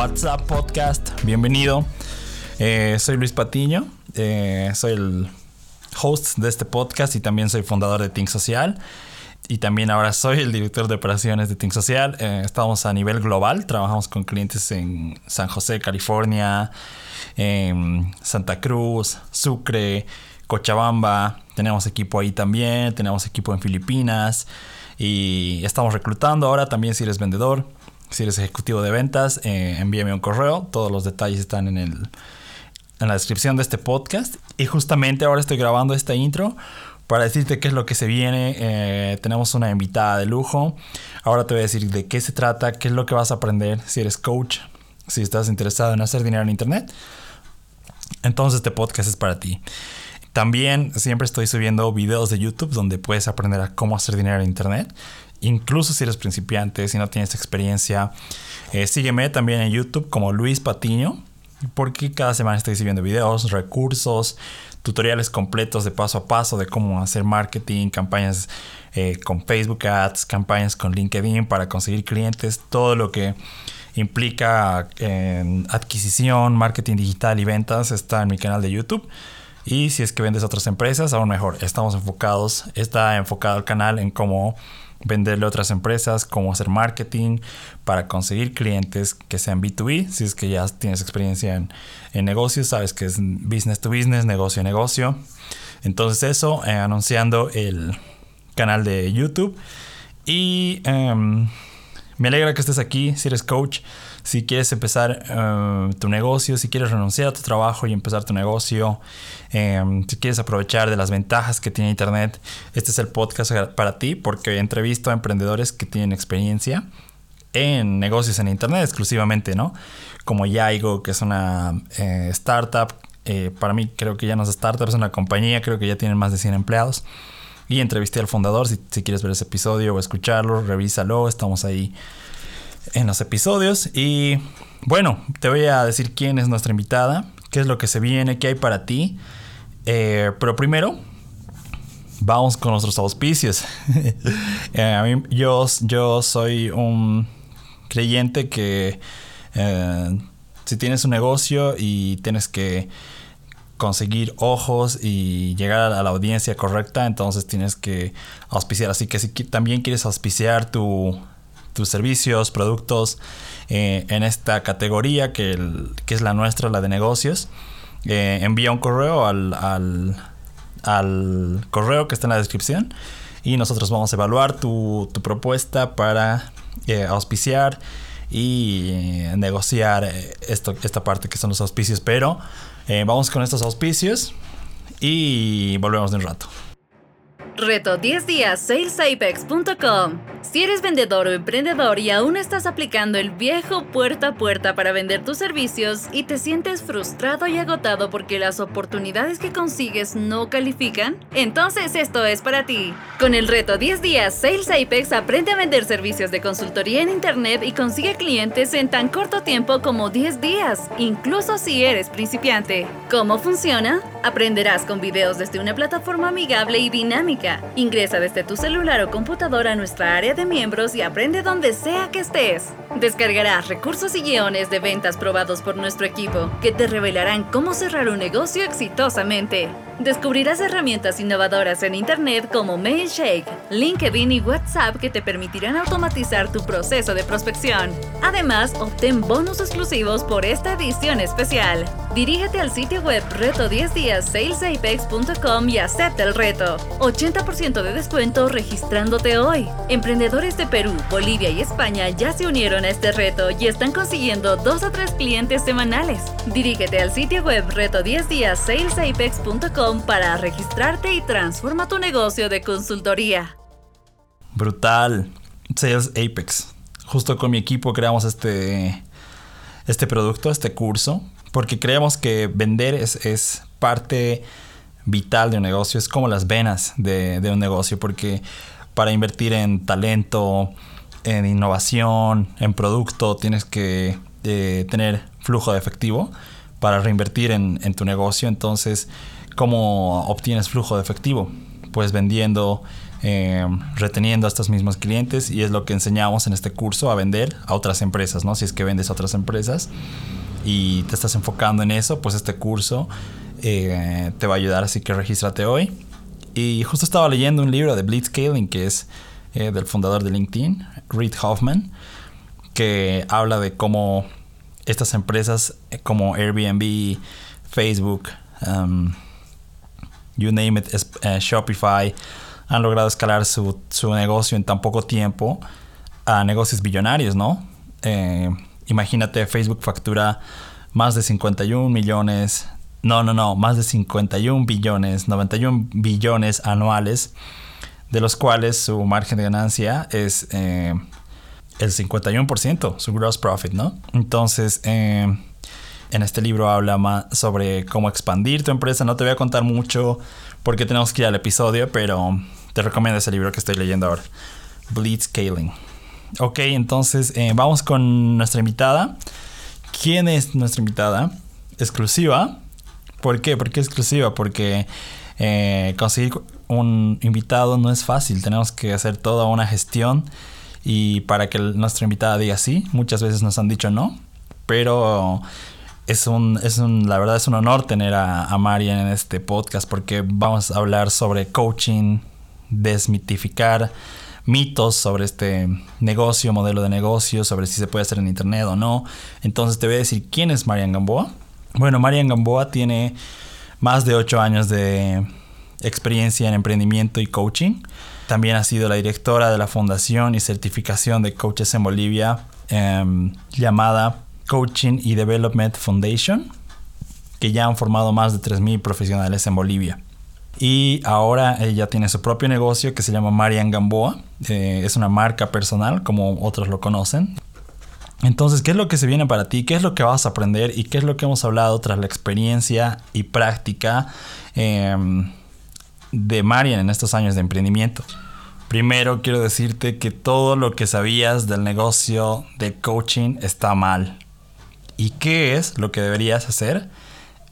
WhatsApp Podcast. Bienvenido. Eh, soy Luis Patiño. Eh, soy el host de este podcast y también soy fundador de Think Social. Y también ahora soy el director de operaciones de Think Social. Eh, estamos a nivel global. Trabajamos con clientes en San José, California, en Santa Cruz, Sucre, Cochabamba. Tenemos equipo ahí también. Tenemos equipo en Filipinas. Y estamos reclutando ahora también si eres vendedor si eres ejecutivo de ventas, eh, envíame un correo. Todos los detalles están en, el, en la descripción de este podcast. Y justamente ahora estoy grabando esta intro para decirte qué es lo que se viene. Eh, tenemos una invitada de lujo. Ahora te voy a decir de qué se trata, qué es lo que vas a aprender si eres coach, si estás interesado en hacer dinero en Internet. Entonces este podcast es para ti. También siempre estoy subiendo videos de YouTube donde puedes aprender a cómo hacer dinero en Internet incluso si eres principiante, si no tienes experiencia. Eh, sígueme también en YouTube como Luis Patiño, porque cada semana estoy subiendo videos, recursos, tutoriales completos de paso a paso de cómo hacer marketing, campañas eh, con Facebook Ads, campañas con LinkedIn para conseguir clientes, todo lo que implica eh, adquisición, marketing digital y ventas está en mi canal de YouTube. Y si es que vendes a otras empresas, aún mejor. Estamos enfocados, está enfocado el canal en cómo venderle a otras empresas, cómo hacer marketing para conseguir clientes que sean B2B. Si es que ya tienes experiencia en, en negocios, sabes que es business to business, negocio a negocio. Entonces eso, eh, anunciando el canal de YouTube. Y em, me alegra que estés aquí, si eres coach, si quieres empezar eh, tu negocio, si quieres renunciar a tu trabajo y empezar tu negocio, em, si quieres aprovechar de las ventajas que tiene Internet, este es el podcast para ti porque entrevisto a emprendedores que tienen experiencia en negocios en Internet exclusivamente, ¿no? Como Yaigo, que es una eh, startup. Eh, para mí creo que ya no es startup, es una compañía, creo que ya tienen más de 100 empleados. Y entrevisté al fundador, si, quieres ver ese episodio o escucharlo, revísalo, estamos ahí en los episodios. Y bueno, te voy a decir quién es nuestra invitada, qué es lo que se viene, qué hay para ti. Eh, pero primero, vamos con nuestros auspicios. Eh, a mí, yo, yo soy un creyente que eh, si tienes un negocio y tienes que conseguir ojos y llegar a la audiencia correcta, entonces tienes que auspiciar. Así que si también quieres auspiciar tus servicios, productos eh, en esta categoría que, es la nuestra, la de negocios, eh, envía un correo al, al, correo que está en la descripción y nosotros vamos a evaluar tu, propuesta para eh, auspiciar y negociar esto, esta parte que son los auspicios, pero eh, vamos con estos auspicios y volvemos de un rato. Reto 10 días salesapex.com. Si eres vendedor o emprendedor y aún estás aplicando el viejo puerta a puerta para vender tus servicios y te sientes frustrado y agotado porque las oportunidades que consigues no califican, entonces esto es para ti. Con el reto 10 días Sales Apex aprende a vender servicios de consultoría en internet y consigue clientes en tan corto tiempo como 10 días, incluso si eres principiante. ¿Cómo funciona? Aprenderás con videos desde una plataforma amigable y dinámica Ingresa desde tu celular o computadora a nuestra área de miembros y aprende donde sea que estés. Descargarás recursos y guiones de ventas probados por nuestro equipo que te revelarán cómo cerrar un negocio exitosamente. Descubrirás herramientas innovadoras en Internet como Mailshake, LinkedIn y WhatsApp que te permitirán automatizar tu proceso de prospección. Además, obtén bonus exclusivos por esta edición especial. Dirígete al sitio web reto10días y acepta el reto. 80% de descuento registrándote hoy. Emprendedores de Perú, Bolivia y España ya se unieron a este reto y están consiguiendo dos o tres clientes semanales. Dirígete al sitio web reto10días para registrarte y transforma tu negocio de consultoría. Brutal. Sales Apex. Justo con mi equipo creamos este, este producto, este curso, porque creemos que vender es, es parte vital de un negocio, es como las venas de, un negocio, porque para invertir en talento, en innovación, en producto, tienes que eh, tener flujo de efectivo para reinvertir en, tu negocio. Entonces, ¿Cómo obtienes flujo de efectivo? Pues vendiendo eh, reteniendo a estos mismos clientes y es lo que enseñamos en este curso a vender a otras empresas, ¿no? Si es que vendes a otras empresas y te estás enfocando en eso, pues este curso eh, te va a ayudar, así que regístrate hoy. Y justo estaba leyendo un libro de Blitzscaling, que es eh, del fundador de LinkedIn, Reid Hoffman, que habla de cómo estas empresas como Airbnb, Facebook, um, you name it, Shopify, han logrado escalar su, negocio en tan poco tiempo a negocios billonarios, ¿no? Eh, imagínate, Facebook factura más de 51 millones, no, no, no, más de 51 billones, 91 billones anuales, de los cuales su margen de ganancia es eh, el 51%, su gross profit, ¿no? Entonces, eh, en este libro habla más sobre cómo expandir tu empresa. No te voy a contar mucho porque tenemos que ir al episodio, pero te recomiendo ese libro que estoy leyendo ahora. Blitzscaling. Ok, entonces eh, vamos con nuestra invitada. ¿Quién es nuestra invitada? Exclusiva. ¿Por qué? ¿Por qué exclusiva? Porque eh, conseguir un invitado no es fácil. Tenemos que hacer toda una gestión. Y para que nuestra invitada diga sí, muchas veces nos han dicho no. Pero es un, es un, la verdad es un honor tener a, a Marian en este podcast porque vamos a hablar sobre coaching, desmitificar mitos sobre este negocio, modelo de negocio, sobre si se puede hacer en internet o no. Entonces te voy a decir quién es Marian Gamboa. Bueno, Marian Gamboa tiene más de 8 años de experiencia en emprendimiento y coaching. También ha sido la directora de la fundación y certificación de coaches en Bolivia em, llamada Coaching y Development Foundation, que ya han formado más de 3.000 profesionales en Bolivia. Y ahora ella tiene su propio negocio que se llama Marian Gamboa. Eh, es una marca personal, como otros lo conocen. Entonces, ¿qué es lo que se viene para ti? ¿Qué es lo que vas a aprender? ¿Y qué es lo que hemos hablado tras la experiencia y práctica em, de Marian en estos años de emprendimiento? Primero quiero decirte que todo lo que sabías del negocio de coaching está mal. ¿Y qué es lo que deberías hacer?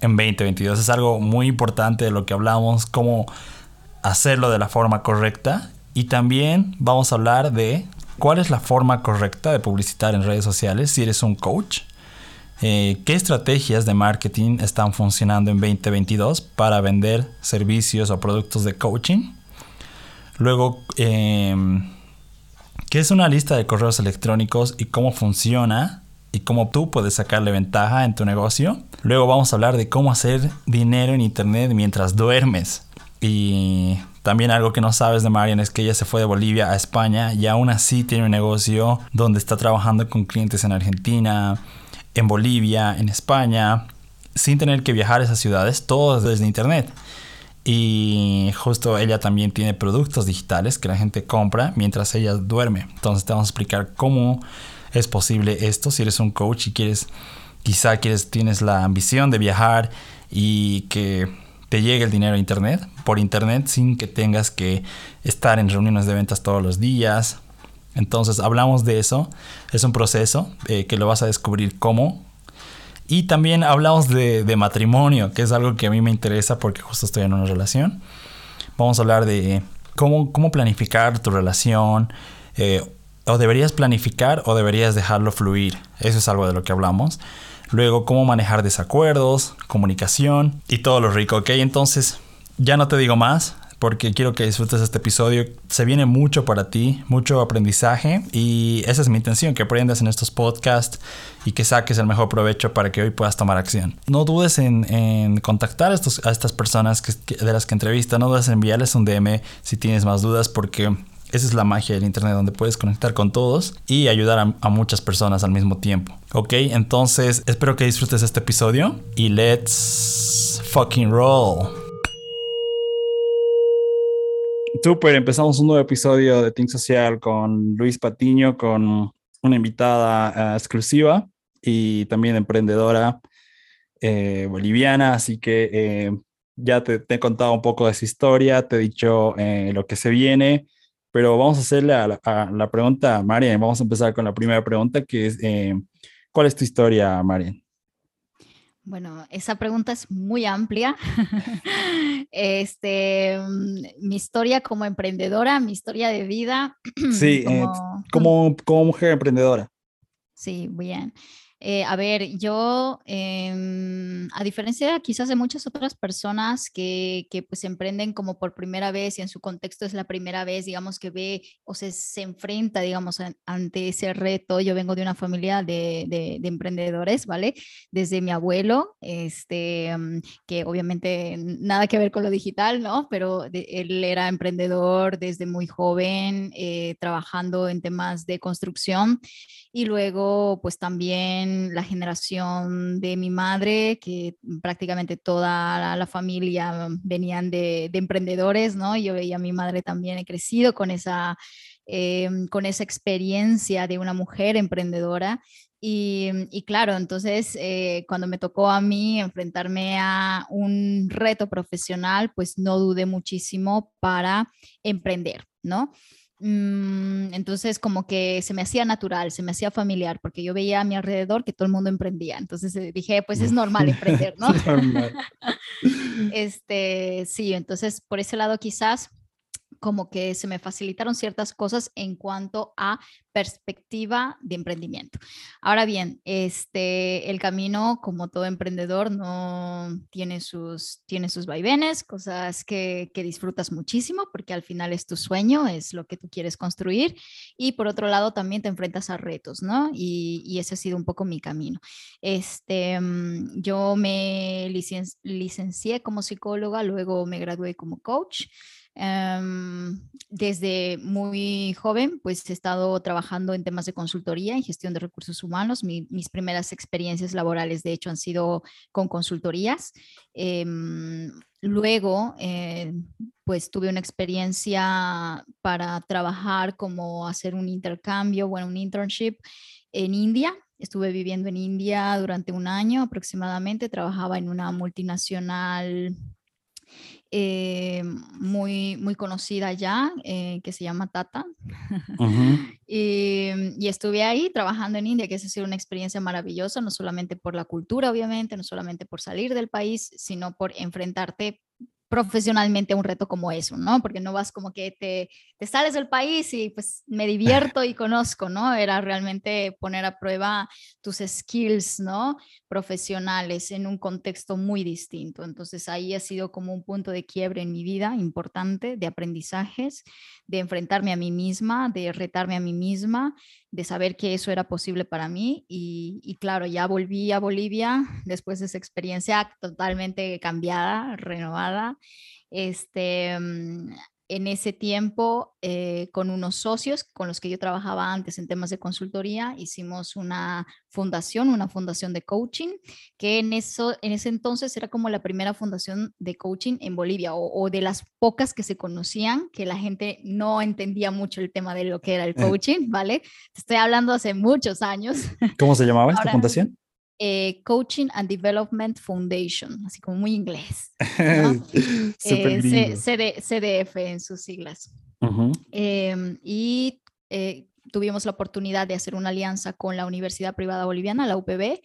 en 2022. Es algo muy importante de lo que hablamos, cómo hacerlo de la forma correcta. Y también vamos a hablar de cuál es la forma correcta de publicitar en redes sociales si eres un coach. Eh, qué estrategias de marketing están funcionando en 2022 para vender servicios o productos de coaching. Luego, em, qué es una lista de correos electrónicos y cómo funciona y cómo tú puedes sacarle ventaja en tu negocio. Luego vamos a hablar de cómo hacer dinero en internet mientras duermes. Y también algo que no sabes de Marian es que ella se fue de Bolivia a España y aún así tiene un negocio donde está trabajando con clientes en Argentina, en Bolivia, en España, sin tener que viajar a esas ciudades, todo desde internet. Y justo ella también tiene productos digitales que la gente compra mientras ella duerme. Entonces te vamos a explicar cómo es posible esto. Si eres un coach y quieres, quizá quieres, tienes la ambición de viajar y que te llegue el dinero a internet, por internet, sin que tengas que estar en reuniones de ventas todos los días. Entonces hablamos de eso. Es un proceso eh, que lo vas a descubrir cómo. Y también hablamos de, matrimonio, que es algo que a mí me interesa porque justo estoy en una relación. Vamos a hablar de cómo, planificar tu relación, eh, o deberías planificar o deberías dejarlo fluir. Eso es algo de lo que hablamos. Luego, cómo manejar desacuerdos, comunicación y todo lo rico, ¿ok? Entonces, ya no te digo más porque quiero que disfrutes este episodio. Se viene mucho para ti, mucho aprendizaje y esa es mi intención, que aprendas en estos podcasts y que saques el mejor provecho para que hoy puedas tomar acción. No dudes en, contactar a, estos, a estas personas que, de las que entrevista, no dudes en enviarles un DM si tienes más dudas porque esa es la magia del Internet, donde puedes conectar con todos y ayudar a, muchas personas al mismo tiempo. Ok, entonces espero que disfrutes este episodio y let's fucking roll. Super, empezamos un nuevo episodio de Team Social con Luis Patiño, con una invitada eh, exclusiva y también emprendedora eh, boliviana. Así que eh, ya te, he contado un poco de su historia, te he dicho lo que se viene pero vamos a hacerle a la, pregunta a Marian. Vamos a empezar con la primera pregunta, que es, eh, ¿cuál es tu historia, Marian? Bueno, esa pregunta es muy amplia. este, mm, mi historia como emprendedora, mi historia de vida. Sí, eh, como, como mujer emprendedora. Sí, bien. Eh, a ver, yo, em, a diferencia quizás de muchas otras personas que, que, pues emprenden como por primera vez y en su contexto es la primera vez, digamos, que ve o se, se enfrenta, digamos, ante ese reto. Yo vengo de una familia de, de, emprendedores, ¿vale? Desde mi abuelo, este, mm, que obviamente nada que ver con lo digital, ¿no? Pero él era emprendedor desde muy joven, eh, trabajando en temas de construcción y luego pues también la generación de mi madre, que prácticamente toda la, familia venían de, emprendedores, ¿no? Yo veía a mi madre también, he crecido con esa, em, con esa experiencia de una mujer emprendedora. Y, claro, entonces eh, cuando me tocó a mí enfrentarme a un reto profesional, pues no dudé muchísimo para emprender, ¿no? Mm, entonces como que se me hacía natural, se me hacía familiar, porque yo veía a mi alrededor que todo el mundo emprendía. Entonces eh, dije, pues es normal emprender, ¿no? este, sí, entonces por ese lado quizás como que se me facilitaron ciertas cosas en cuanto a perspectiva de emprendimiento. Ahora bien, este, el camino, como todo emprendedor, no tiene sus, tiene sus vaivenes, cosas que, que disfrutas muchísimo, porque al final es tu sueño, es lo que tú quieres construir. Y por otro lado, también te enfrentas a retos, ¿no? Y, y ese ha sido un poco mi camino. Este, mm, yo me licencié como psicóloga, luego me gradué como coach. Em, desde muy joven, pues he estado trabajando en temas de consultoría y gestión de recursos humanos. mis primeras experiencias laborales, de hecho, han sido con consultorías. Em, luego, eh, pues tuve una experiencia para trabajar como hacer un intercambio, bueno, un internship en India. Estuve viviendo en India durante un año aproximadamente. Trabajaba en una multinacional eh, muy, muy conocida ya, eh, que se llama Tata. y, y, estuve ahí trabajando en India, que ha sido una experiencia maravillosa, no solamente por la cultura, obviamente, no solamente por salir del país, sino por enfrentarte profesionalmente un reto como eso, ¿no? Porque no vas como que te, te, sales del país y pues me divierto y conozco, ¿no? Era realmente poner a prueba tus skills, ¿no? Profesionales en un contexto muy distinto. Entonces ahí ha sido como un punto de quiebre en mi vida importante, de aprendizajes, de enfrentarme a mí misma, de retarme a mí misma, de saber que eso era posible para mí. Y, y claro, ya volví a Bolivia después de esa experiencia totalmente cambiada, renovada. Este, mm, en ese tiempo eh, con unos socios con los que yo trabajaba antes en temas de consultoría, hicimos una fundación, una fundación de coaching, que en, eso, en ese entonces era como la primera fundación de coaching en Bolivia o, de las pocas que se conocían, que la gente no entendía mucho el tema de lo que era el eh. coaching, ¿vale? Estoy hablando hace muchos años. ¿Cómo se llamaba esta fundación? Eh, Coaching and Development Foundation, así como muy inglés. eh, CDF en sus siglas. Em, y eh, tuvimos la oportunidad de hacer una alianza con la Universidad Privada Boliviana, la UPB,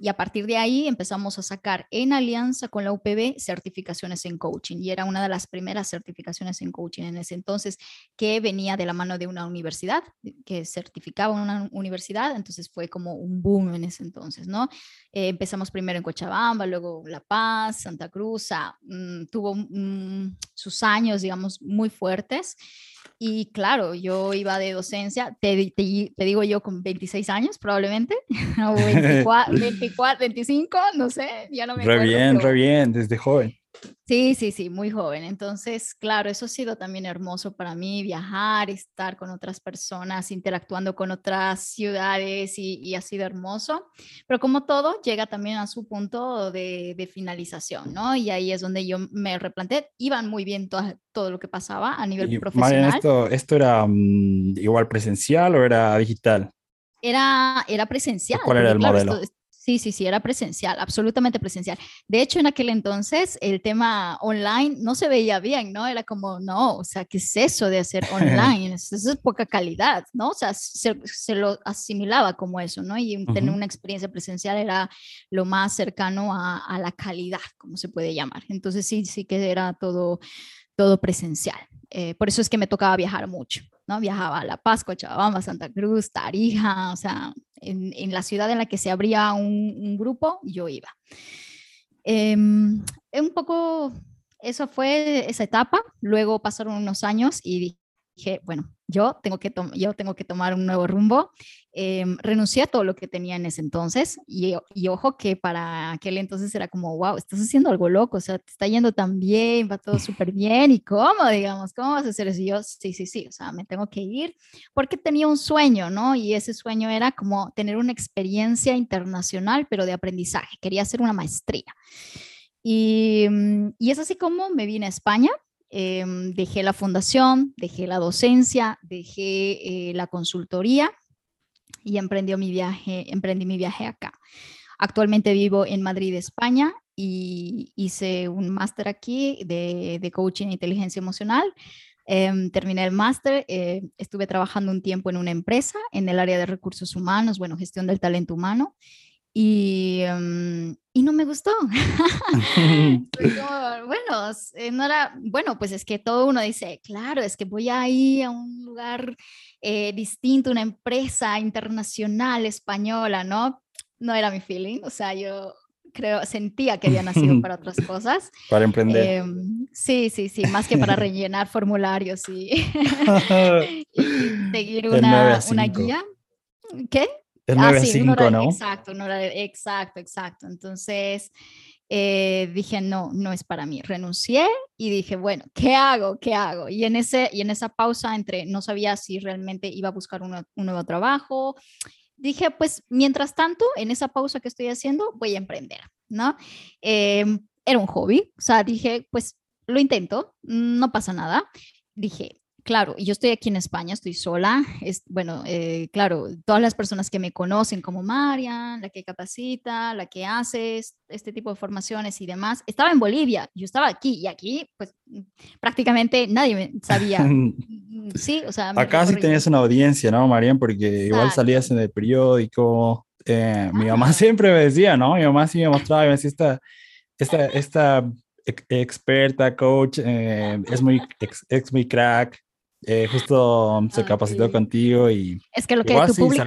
y a partir de ahí empezamos a sacar en alianza con la UPB certificaciones en coaching. Y era una de las primeras certificaciones en coaching en ese entonces que venía de la mano de una universidad, que certificaba una universidad. Entonces fue como un boom en ese entonces, ¿no? Eh, empezamos primero en Cochabamba, luego La Paz, Santa Cruz. Mm, tuvo mm, sus años, digamos, muy fuertes. Y claro, yo iba de docencia, te, te, digo yo con 26 años probablemente, o 24, 24, 25, no sé, ya no me acuerdo. Re bien, re bien, desde joven. Sí, sí, sí, muy joven. Entonces, claro, eso ha sido también hermoso para mí, viajar, estar con otras personas, interactuando con otras ciudades y, ha sido hermoso. Pero como todo, llega también a su punto de, finalización, ¿no? Y ahí es donde yo me replanteé. Iban muy bien todo, todo lo que pasaba a nivel profesional. esto, ¿Esto era mm, igual presencial o era digital? Era, era presencial. ¿Cuál era el modelo? Sí, sí, sí, era presencial, absolutamente presencial. De hecho, en aquel entonces el tema online no se veía bien, ¿no? Era como, no, o sea, ¿qué es eso de hacer online? eso es poca calidad, ¿no? O sea, se, lo asimilaba como eso, ¿no? Y tener una experiencia presencial era lo más cercano a, la calidad, como se puede llamar. Entonces, sí, sí que era todo, todo presencial. Eh, por eso es que me tocaba viajar mucho, ¿no? Viajaba a La Paz, Cochabamba, Santa Cruz, Tarija, o sea, en, la ciudad en la que se abría un, grupo, yo iba. Em, un poco, eso fue esa etapa. Luego pasaron unos años y dije, bueno, yo tengo que, yo tengo que tomar un nuevo rumbo. Em, renuncié a todo lo que tenía en ese entonces y, y, ojo que para aquel entonces era como, wow, estás haciendo algo loco, o sea, te está yendo tan bien, va todo súper bien y cómo, digamos, ¿cómo vas a hacer eso? Y yo, sí, sí, sí, o sea, me tengo que ir porque tenía un sueño, ¿no? Y ese sueño era como tener una experiencia internacional, pero de aprendizaje, quería hacer una maestría. Y, mm, y es así como me vine a España, Em, dejé la fundación, dejé la docencia, dejé eh, la consultoría y emprendí mi viaje, emprendí mi viaje acá. Actualmente vivo en Madrid, España, y hice un máster aquí de, coaching e inteligencia emocional. Em, terminé el máster, eh, estuve trabajando un tiempo en una empresa en el área de recursos humanos, bueno, gestión del talento humano, y, em, y no me gustó. bueno, eh, no era, bueno, pues es que todo uno dice, claro, es que voy a ir a un lugar eh, distinto, una empresa internacional española, ¿no? No era mi feeling, o sea, yo creo, sentía que había nacido para otras cosas. Para emprender. Em, sí, sí, sí, más que para rellenar formularios y, y seguir una, una guía. ¿Qué? ah, sí, ¿no? Exacto, exacto, exacto. Entonces eh, dije, no, no es para mí. Renuncié y dije, bueno, ¿qué hago? ¿Qué hago? Y en, ese, y en esa pausa entre no sabía si realmente iba a buscar un, nuevo trabajo, dije, pues mientras tanto, en esa pausa que estoy haciendo, voy a emprender, ¿no? Em, era un hobby, o sea, dije, pues lo intento, no pasa nada. Dije, claro, yo estoy aquí en España, estoy sola. Es, bueno, eh, claro, todas las personas que me conocen como Marian, la que capacita, la que hace este tipo de formaciones y demás, estaba en Bolivia, yo estaba aquí y aquí, pues prácticamente nadie me sabía. Mm, sí, o sea. Acá sí tenías una audiencia, ¿no, Marian? Porque igual salías en el periódico. Eh, mi mamá siempre me decía, ¿no? Mi mamá sí me mostraba y me decía, esta, esta, esta experta, coach, eh, es, muy, es muy crack, eh, justo se capacitó contigo y... Es que lo que, tu público,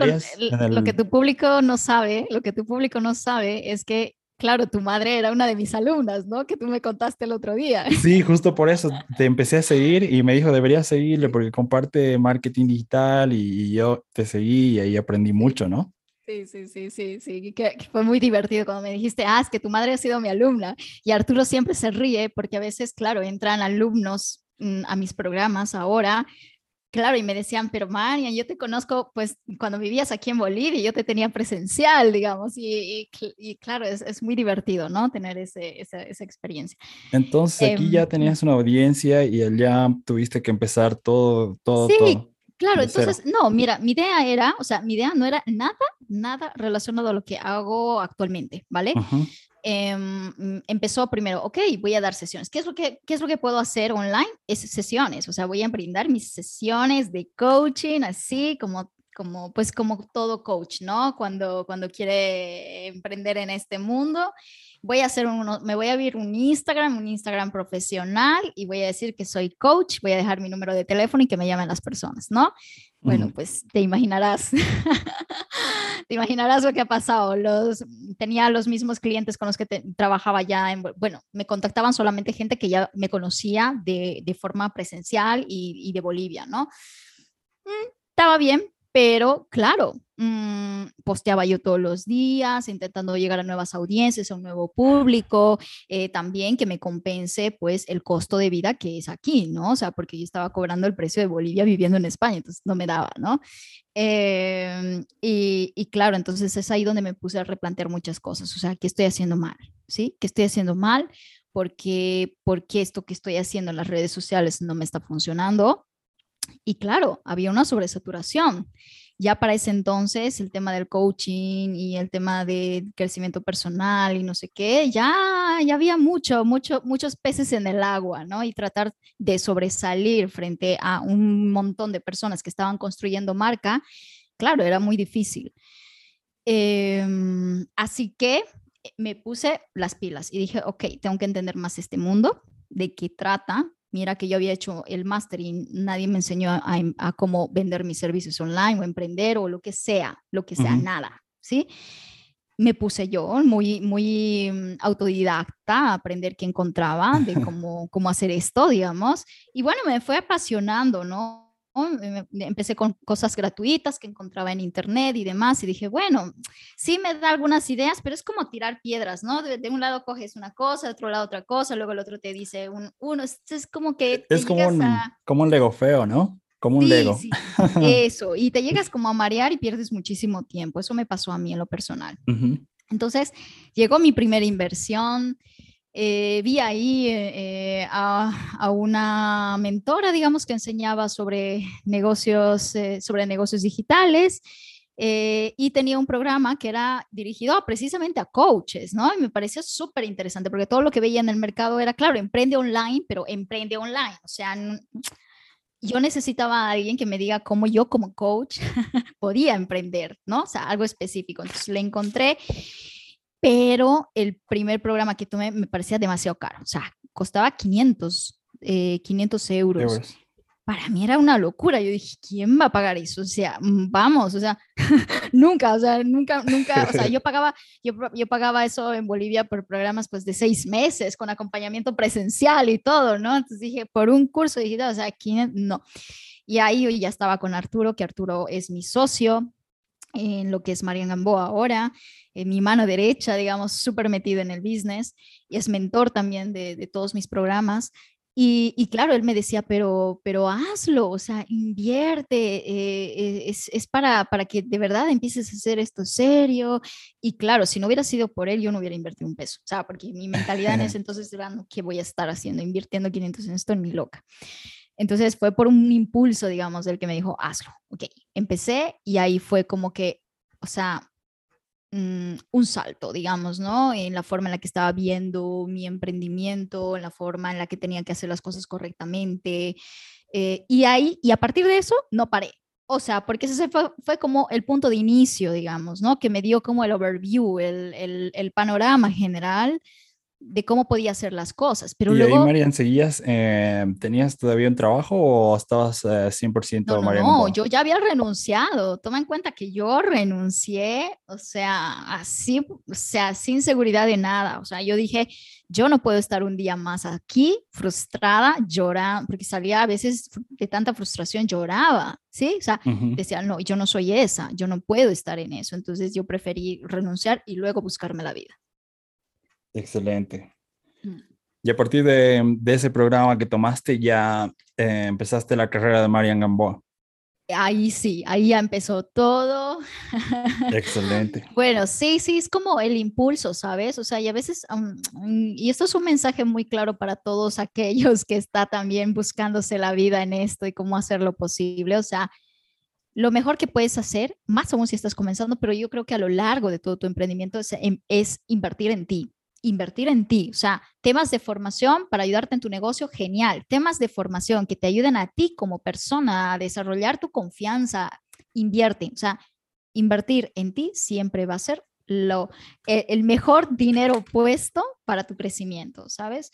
lo que tu público no sabe, lo que tu público no sabe es que, claro, tu madre era una de mis alumnas, ¿no? Que tú me contaste el otro día. Sí, justo por eso te empecé a seguir y me dijo, deberías seguirle porque comparte marketing digital y, yo te seguí y ahí aprendí mucho, ¿no? Sí, sí, sí, sí, sí, que, fue muy divertido cuando me dijiste, ah, es que tu madre ha sido mi alumna. Y Arturo siempre se ríe porque a veces, claro, entran alumnos a mis programas ahora, claro, y me decían, pero María, yo te conozco pues cuando vivías aquí en Bolivia, yo te tenía presencial, digamos, y, y, claro, es, es, muy divertido, ¿no? Tener ese, esa, esa, experiencia. Entonces aquí ya em, tenías una audiencia y ya tuviste que empezar todo, todo. Sí, claro, entonces, no, mira, mi idea era, o sea, mi idea no era nada, nada relacionado a lo que hago actualmente, ¿vale? Em, empezó primero, ok, voy a dar sesiones. ¿Qué es, lo que, ¿Qué es lo que puedo hacer online? Es sesiones, o sea, voy a brindar mis sesiones de coaching, así como, como, pues como todo coach, ¿no? Cuando, cuando quiere emprender en este mundo. Voy a hacer uno, me voy a abrir un Instagram, un Instagram profesional y voy a decir que soy coach, voy a dejar mi número de teléfono y que me llamen las personas, ¿no? Bueno, pues te imaginarás, te imaginarás lo que ha pasado. Los, tenía los mismos clientes con los que trabajaba ya, en, bueno, me contactaban solamente gente que ya me conocía de, de forma presencial y, y, de Bolivia, ¿no? Mm, estaba bien, pero claro, mmm, posteaba yo todos los días, intentando llegar a nuevas audiencias, a un nuevo público, eh, también que me compense pues el costo de vida que es aquí, ¿no? O sea, porque yo estaba cobrando el precio de Bolivia viviendo en España, entonces no me daba, ¿no? Em, y, y, claro, entonces es ahí donde me puse a replantear muchas cosas, o sea, ¿qué estoy haciendo mal? ¿Sí? ¿Qué estoy haciendo mal? Porque, porque esto que estoy haciendo en las redes sociales no me está funcionando. Y claro, había una sobresaturación. ya para ese entonces el tema del coaching y el tema de crecimiento personal y no sé qué, ya, ya había mucho, mucho, muchos peces en el agua, ¿no? Y tratar de sobresalir frente a un montón de personas que estaban construyendo marca, claro, era muy difícil. Em, así que me puse las pilas y dije, ok, tengo que entender más este mundo, de qué trata, Mira que yo había hecho el máster y nadie me enseñó a, cómo vender mis servicios online o emprender o lo que sea, lo que sea, nada, ¿sí? Me puse yo muy, muy mm, autodidacta a aprender qué encontraba de cómo, cómo hacer esto, digamos. Y bueno, me fue apasionando, ¿no? Empecé con cosas gratuitas que encontraba en internet y demás y dije, bueno, sí me da algunas ideas, pero es como tirar piedras, ¿no? De, un lado coges una cosa, de otro lado otra cosa, luego el otro te dice un, uno, es, como que... Es como un, como un Lego feo, ¿no? Como un Lego. Sí, eso, y te llegas como a marear y pierdes muchísimo tiempo, eso me pasó a mí en lo personal. Entonces, llegó mi primera inversión, eh, vi ahí eh, a, una mentora, digamos, que enseñaba sobre negocios, eh, sobre negocios digitales y tenía un programa que era dirigido precisamente a coaches, ¿no? Y me pareció súper interesante porque todo lo que veía en el mercado era, claro, emprende online, pero emprende online. O sea, yo necesitaba a alguien que me diga cómo yo como coach podía emprender, ¿no? O sea, algo específico. Entonces le encontré pero el primer programa que tomé me parecía demasiado caro, o sea, costaba 500, 500 eh, euros. Para mí era una locura, yo dije, ¿quién va a pagar eso? O sea, mm, vamos, o sea, nunca, o sea, nunca, nunca, o sea, yo pagaba, yo, yo pagaba eso en Bolivia por programas pues de seis meses, con acompañamiento presencial y todo, ¿no? Entonces dije, por un curso digital, o sea, ¿quién? No. Y ahí yo ya estaba con Arturo, que Arturo es mi socio, en lo que es Marian Gamboa ahora, en mi mano derecha, digamos, súper metido en el business y es mentor también de, de todos mis programas. Y, y, claro, él me decía, pero, pero hazlo, o sea, invierte, eh, es, es, para, para que de verdad empieces a hacer esto serio. Y claro, si no hubiera sido por él, yo no hubiera invertido un peso, o sea, porque mi mentalidad en ese entonces era, no, ¿qué voy a estar haciendo? Invirtiendo 500 en esto en mi loca. Entonces fue por un impulso, digamos, del que me dijo, hazlo. Ok, empecé y ahí fue como que, o sea, mm, un salto, digamos, ¿no? En la forma en la que estaba viendo mi emprendimiento, en la forma en la que tenía que hacer las cosas correctamente. Eh, y ahí, y a partir de eso, no paré. O sea, porque ese fue, fue, como el punto de inicio, digamos, ¿no? Que me dio como el overview, el, el, el panorama general de cómo podía hacer las cosas. Pero ¿Y luego... ahí, Marian, seguías, eh, tenías todavía un trabajo o estabas 100% eh, no, no, No, yo ya había renunciado. Toma en cuenta que yo renuncié, o sea, así, o sea, sin seguridad de nada. O sea, yo dije, yo no puedo estar un día más aquí frustrada, llorando, porque salía a veces de tanta frustración, lloraba, ¿sí? O sea, decía, no, yo no soy esa, yo no puedo estar en eso. Entonces yo preferí renunciar y luego buscarme la vida. Excelente. Mm. Y a partir de, ese programa que tomaste, ya eh, empezaste la carrera de Marian Gamboa. Ahí sí, ahí ya empezó todo. Excelente. bueno, sí, sí, es como el impulso, ¿sabes? O sea, y a veces, y esto es un mensaje muy claro para todos aquellos que está también buscándose la vida en esto y cómo hacerlo posible. O sea, lo mejor que puedes hacer, más aún si estás comenzando, pero yo creo que a lo largo de todo tu emprendimiento es, em, es invertir en ti invertir en ti. O sea, temas de formación para ayudarte en tu negocio, genial. Temas de formación que te ayuden a ti como persona a desarrollar tu confianza, invierte. O sea, invertir en ti siempre va a ser lo, e, el mejor dinero puesto para tu crecimiento, ¿sabes?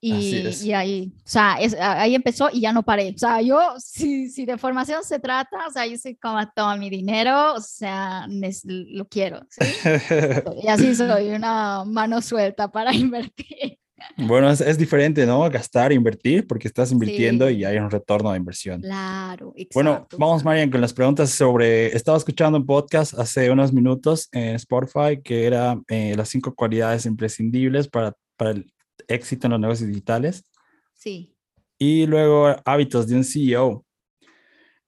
Y, ahí, o sea, ahí empezó y ya no paré. O sea, yo, si, si de formación se trata, o sea, yo soy como todo mi dinero, o sea, lo quiero. y así soy, una mano suelta para invertir. Bueno, es, diferente, ¿no? Gastar, invertir, porque estás invirtiendo y hay un retorno de inversión. Claro, exacto. Bueno, vamos, Marian, con las preguntas sobre. Estaba escuchando un podcast hace unos minutos en Spotify que era eh, las cinco cualidades imprescindibles para, para el éxito en los negocios digitales. Sí. Y luego hábitos de un CEO.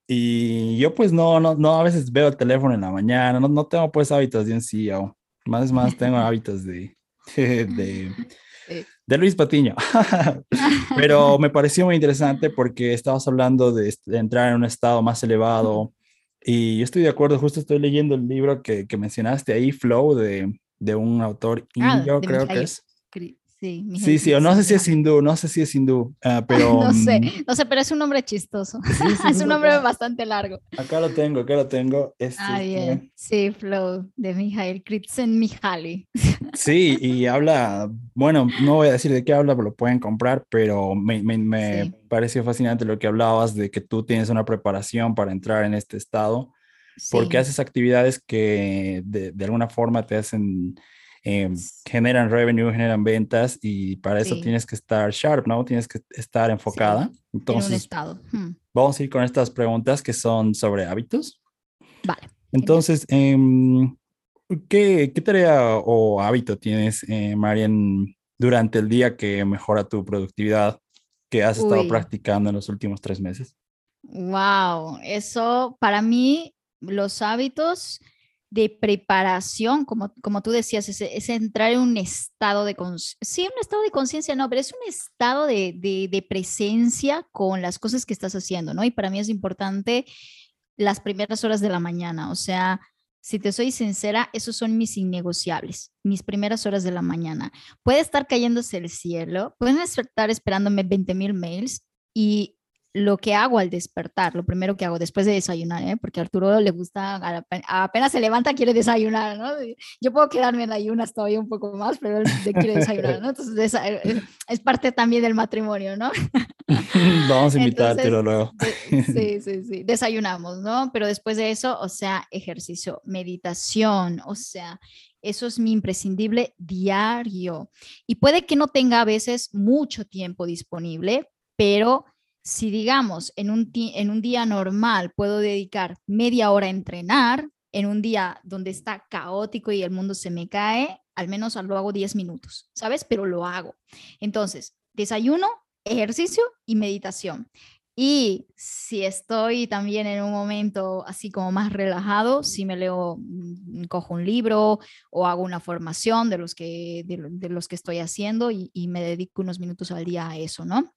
Y yo pues no, no, no, a veces veo el teléfono en la mañana, no, no tengo pues hábitos de un CEO. Más más tengo hábitos de, de, de, Luis Patiño. Pero me pareció muy interesante porque estabas hablando de, de, entrar en un estado más elevado, Y yo estoy de acuerdo, justo estoy leyendo el libro que, que mencionaste ahí, Flow, de, de un autor Ah, indio, creo que es. Sí, mi Sí, sí, o no sé si es Mihaly. hindú, no sé si es hindú, ah, pero No sé, mm, no sé, pero es un nombre chistoso. sí, sí, es un nombre bastante largo. acá lo tengo, acá lo tengo. Este, Ah, este. Sí, Flow, de Mijail Csikszentmihalyi. Sí, y habla, bueno, no voy a decir de qué habla, pero lo pueden comprar, pero me, me, me Sí. pareció fascinante lo que hablabas de que tú tienes una preparación para entrar en este estado, porque haces actividades que de, de alguna forma te hacen, eh, generan revenue, generan ventas, y para eso Sí. tienes que estar sharp, ¿no? Tienes que estar enfocada. en un Entonces, estado. Hmm, vamos a ir con estas preguntas que son sobre hábitos. Vale. Entonces, em, ¿qué, qué tarea o hábito tienes, eh, Marian, durante el día que mejora tu productividad que has estado Uy. practicando en los últimos tres meses? Wow, eso para mí, los hábitos de preparación, como, como tú decías, es, es entrar en un estado de conciencia, sí, un estado de conciencia, no, pero es un estado de, de, de presencia con las cosas que estás haciendo, ¿no? Y para mí es importante las primeras horas de la mañana, o sea, si te soy sincera, esos son mis innegociables, mis primeras horas de la mañana. Puede estar cayéndose el cielo, pueden estar esperándome 20 mil mails y lo que hago al despertar, lo primero que hago después de desayunar, ¿eh? porque a Arturo le gusta, apenas se levanta quiere desayunar, ¿no? Yo puedo quedarme en ayunas todavía un poco más, pero él quiere desayunar, ¿no? Entonces es, es parte también del matrimonio, ¿no? Vamos a invitártelo luego. sí, sí, sí, desayunamos, ¿no? Pero después de eso, o sea, ejercicio, meditación, o sea, eso es mi imprescindible diario. Y puede que no tenga a veces mucho tiempo disponible, pero si digamos en un, en un día normal puedo dedicar media hora a entrenar, en un día donde está caótico y el mundo se me cae, al menos lo hago 10 minutos, ¿sabes? Pero lo hago. Entonces, desayuno, ejercicio y meditación. Y si estoy también en un momento así como más relajado, si me leo, mm, cojo un libro o hago una formación de los que, de los que estoy haciendo y, y me dedico unos minutos al día a eso, ¿no?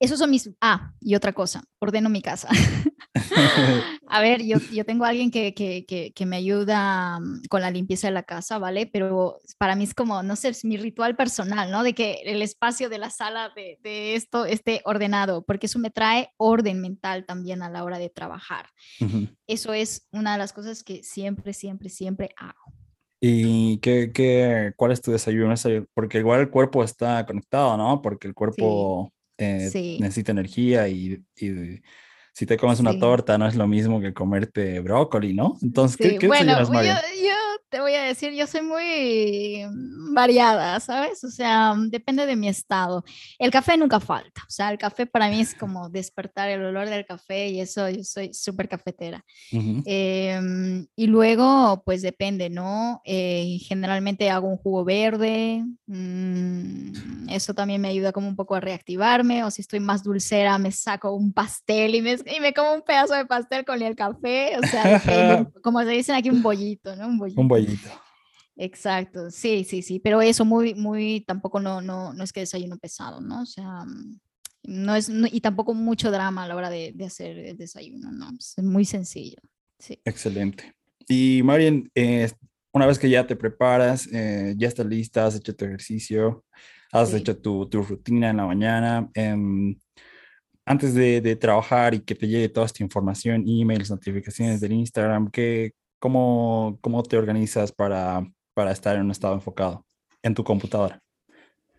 Esos son mis... Ah, y otra cosa, ordeno mi casa. A ver, yo, yo tengo a alguien que, que, que, que me ayuda mm, con la limpieza de la casa, ¿vale? Pero para mí es como, no sé, es mi ritual personal, ¿no? De que el espacio de la sala de, de esto esté ordenado, porque eso me trae orden mental también a la hora de trabajar. Ujú. Eso es una de las cosas que siempre, siempre, siempre hago. ¿Y qué, qué, cuál es tu desayuno? Porque igual el cuerpo está conectado, ¿no? Porque el cuerpo eh, Sí. necesita energía y, y si te comes una Sí. torta no es lo mismo que comerte brócoli, ¿no? Entonces, ¿qué, qué bueno, desayunas, yo, Marian? yo te voy a decir, yo soy muy variada, ¿sabes? O sea, mm, depende de mi estado. El café nunca falta, o sea, el café para mí es como despertar el olor del café y eso, yo soy súper cafetera. Ujú. Em, y luego, pues depende, ¿no? Eh, generalmente hago un jugo verde, mm, eso también me ayuda como un poco a reactivarme, o si estoy más dulcera, me saco un pastel y me, y me como un pedazo de pastel con el café, o sea, como se dicen aquí, un bollito, ¿no? Un bollito. Un bollito. Exacto, sí, sí, sí, pero eso muy, muy, tampoco no, no, no es que desayuno pesado, ¿no? O sea, mm, no es, no- y tampoco mucho drama a la hora de, de hacer el desayuno, ¿no? Es muy sencillo, sí. Excelente. Y Marian, eh, una vez que ya te preparas, eh, ya estás lista, has hecho tu ejercicio, has Sí. hecho tu, tu rutina en la mañana, em, antes de, de trabajar y que te llegue toda esta información, emails, notificaciones del Instagram, ¿qué, cómo, ¿cómo te organizas para, para estar en un estado enfocado en tu computadora?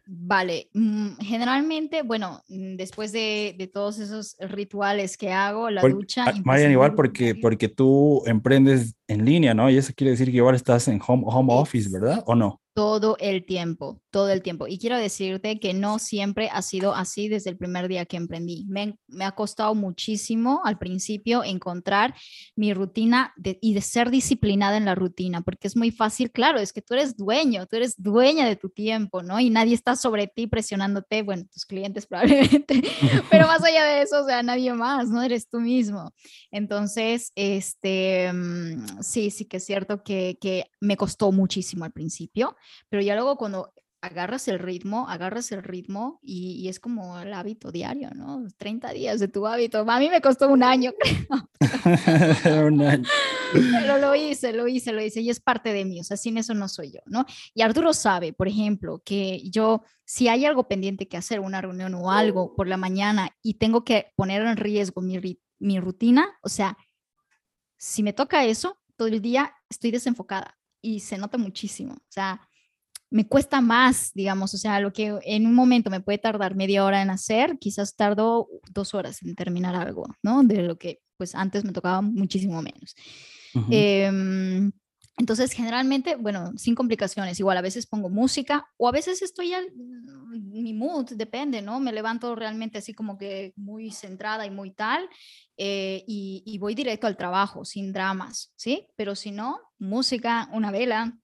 Vale, mm, generalmente, bueno, mm, después de, de todos esos rituales que hago, la Por- ducha. ah, Marian, igual porque, porque tú emprendes en línea, ¿no? Y eso quiere decir que igual estás en home, home office, ¿verdad? ¿O no? Todo el tiempo, todo el tiempo. Y quiero decirte que no siempre ha sido así desde el primer día que emprendí. Me, me ha costado muchísimo al principio encontrar mi rutina de- y de ser disciplinada en la rutina, porque es muy fácil, claro, es que tú eres dueño, tú eres dueña de tu tiempo, ¿no? Y nadie está sobre ti presionándote, bueno, tus clientes probablemente, pero más allá de eso, o sea, nadie más, ¿no? Eres tú mismo. Entonces, este, mm, sí, sí que es cierto que, que me costó muchísimo al principio, pero ya luego cuando agarras el ritmo, agarras el ritmo y, es como el hábito diario, ¿no? 30 días de tu hábito. A mí me costó un año, creo. un año. Pero lo hice, lo hice, lo hice y es parte de mí, o sea, sin eso no soy yo, ¿no? Y Arturo sabe, por ejemplo, que yo, si hay algo pendiente que hacer, una reunión o algo por la mañana y tengo que poner en riesgo mi, mi rutina, o sea, si me toca eso, todo el día estoy desenfocada y se nota muchísimo, o sea, me cuesta más, digamos, o sea, lo que en un momento me puede tardar media hora en hacer, quizás tardo dos horas en terminar algo, ¿no? De lo que pues antes me tocaba muchísimo menos. Em, entonces, generalmente, bueno, sin complicaciones, igual a veces pongo música o a veces estoy al mi mood, depende, ¿no? Me levanto realmente así como que muy centrada y muy tal eh, y, y voy directo al trabajo, sin dramas, ¿sí? Pero si no, música, una vela,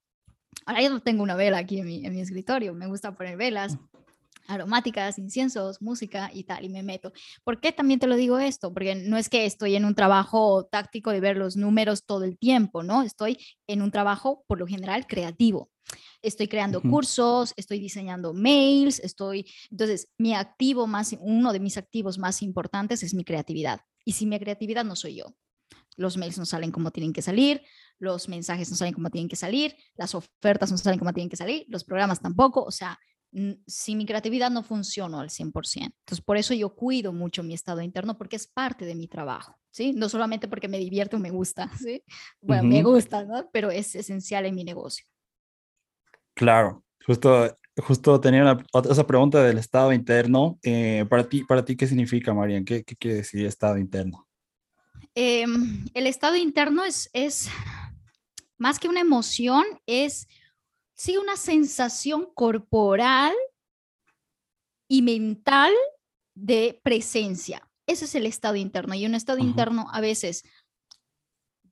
Ahora yo no tengo una vela aquí en mi, en mi escritorio, me gusta poner velas aromáticas, inciensos, música y tal, y me meto. ¿Por qué también te lo digo esto? Porque no es que estoy en un trabajo táctico de ver los números todo el tiempo, ¿no? Estoy en un trabajo, por lo general, creativo. Estoy creando cursos, estoy diseñando mails, estoy... Entonces, mi activo más, uno de mis activos más importantes es mi creatividad. Y sin mi creatividad no soy yo. Los mails no salen como tienen que salir, los mensajes no salen como tienen que salir, las ofertas no salen como tienen que salir, los programas tampoco, o sea, si mi creatividad no funciona al 100%. Entonces, por eso yo cuido mucho mi estado interno porque es parte de mi trabajo, ¿sí? No solamente porque me divierte o me gusta, ¿sí? Bueno, me gusta, ¿no? Pero es esencial en mi negocio. Claro, justo, justo tenía una, otra pregunta del estado interno. Eh, para, ti, ¿Para ti qué significa, Marian? ¿Qué, qué quiere decir estado interno? Em, el estado interno es, es más que una emoción, es sí una sensación corporal y mental de presencia. Ese es el estado interno. Y un estado interno a veces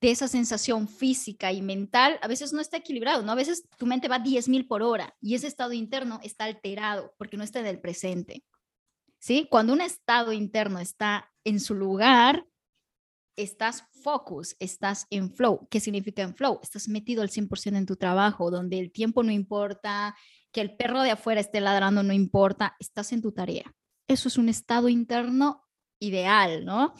de esa sensación física y mental, a veces no está equilibrado, ¿no? A veces tu mente va a 10.000 por hora y ese estado interno está alterado porque no está en el presente. ¿Sí? Cuando un estado interno está en su lugar, estás focus, estás en flow. ¿Qué significa en flow? Estás metido al 100% en tu trabajo, donde el tiempo no importa, que el perro de afuera esté ladrando no importa, estás en tu tarea. Eso es un estado interno ideal, ¿no?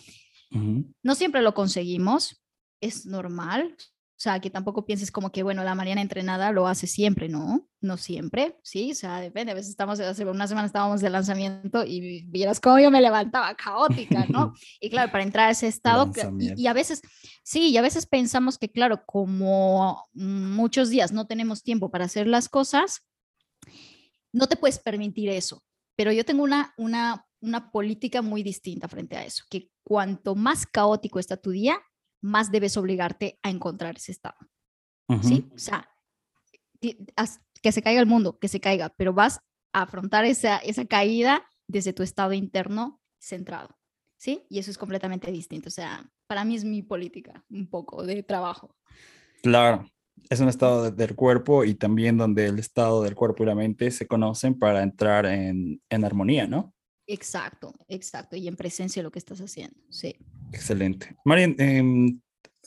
No siempre lo conseguimos, es normal, o sea, que tampoco pienses como que, bueno, la Mariana entrenada lo hace siempre, ¿no? No siempre, sí, o sea, depende. A veces estamos, hace una semana estábamos de lanzamiento y vieras cómo yo me levantaba caótica, ¿no? Y claro, para entrar a ese estado, y, y, a veces, sí, y a veces pensamos que, claro, como muchos días no tenemos tiempo para hacer las cosas, no te puedes permitir eso. Pero yo tengo una, una, una política muy distinta frente a eso, que cuanto más caótico está tu día, más debes obligarte a encontrar ese estado. ¿Sí? O sea, que se caiga el mundo, que se caiga, pero vas a afrontar esa, esa caída desde tu estado interno centrado. ¿Sí? Y eso es completamente distinto. O sea, para mí es mi política, un poco de trabajo. Claro, es un estado del cuerpo y también donde el estado del cuerpo y la mente se conocen para entrar en, en armonía, ¿no? Exacto, exacto. Y en presencia de lo que estás haciendo, sí. Excelente. Marian, em,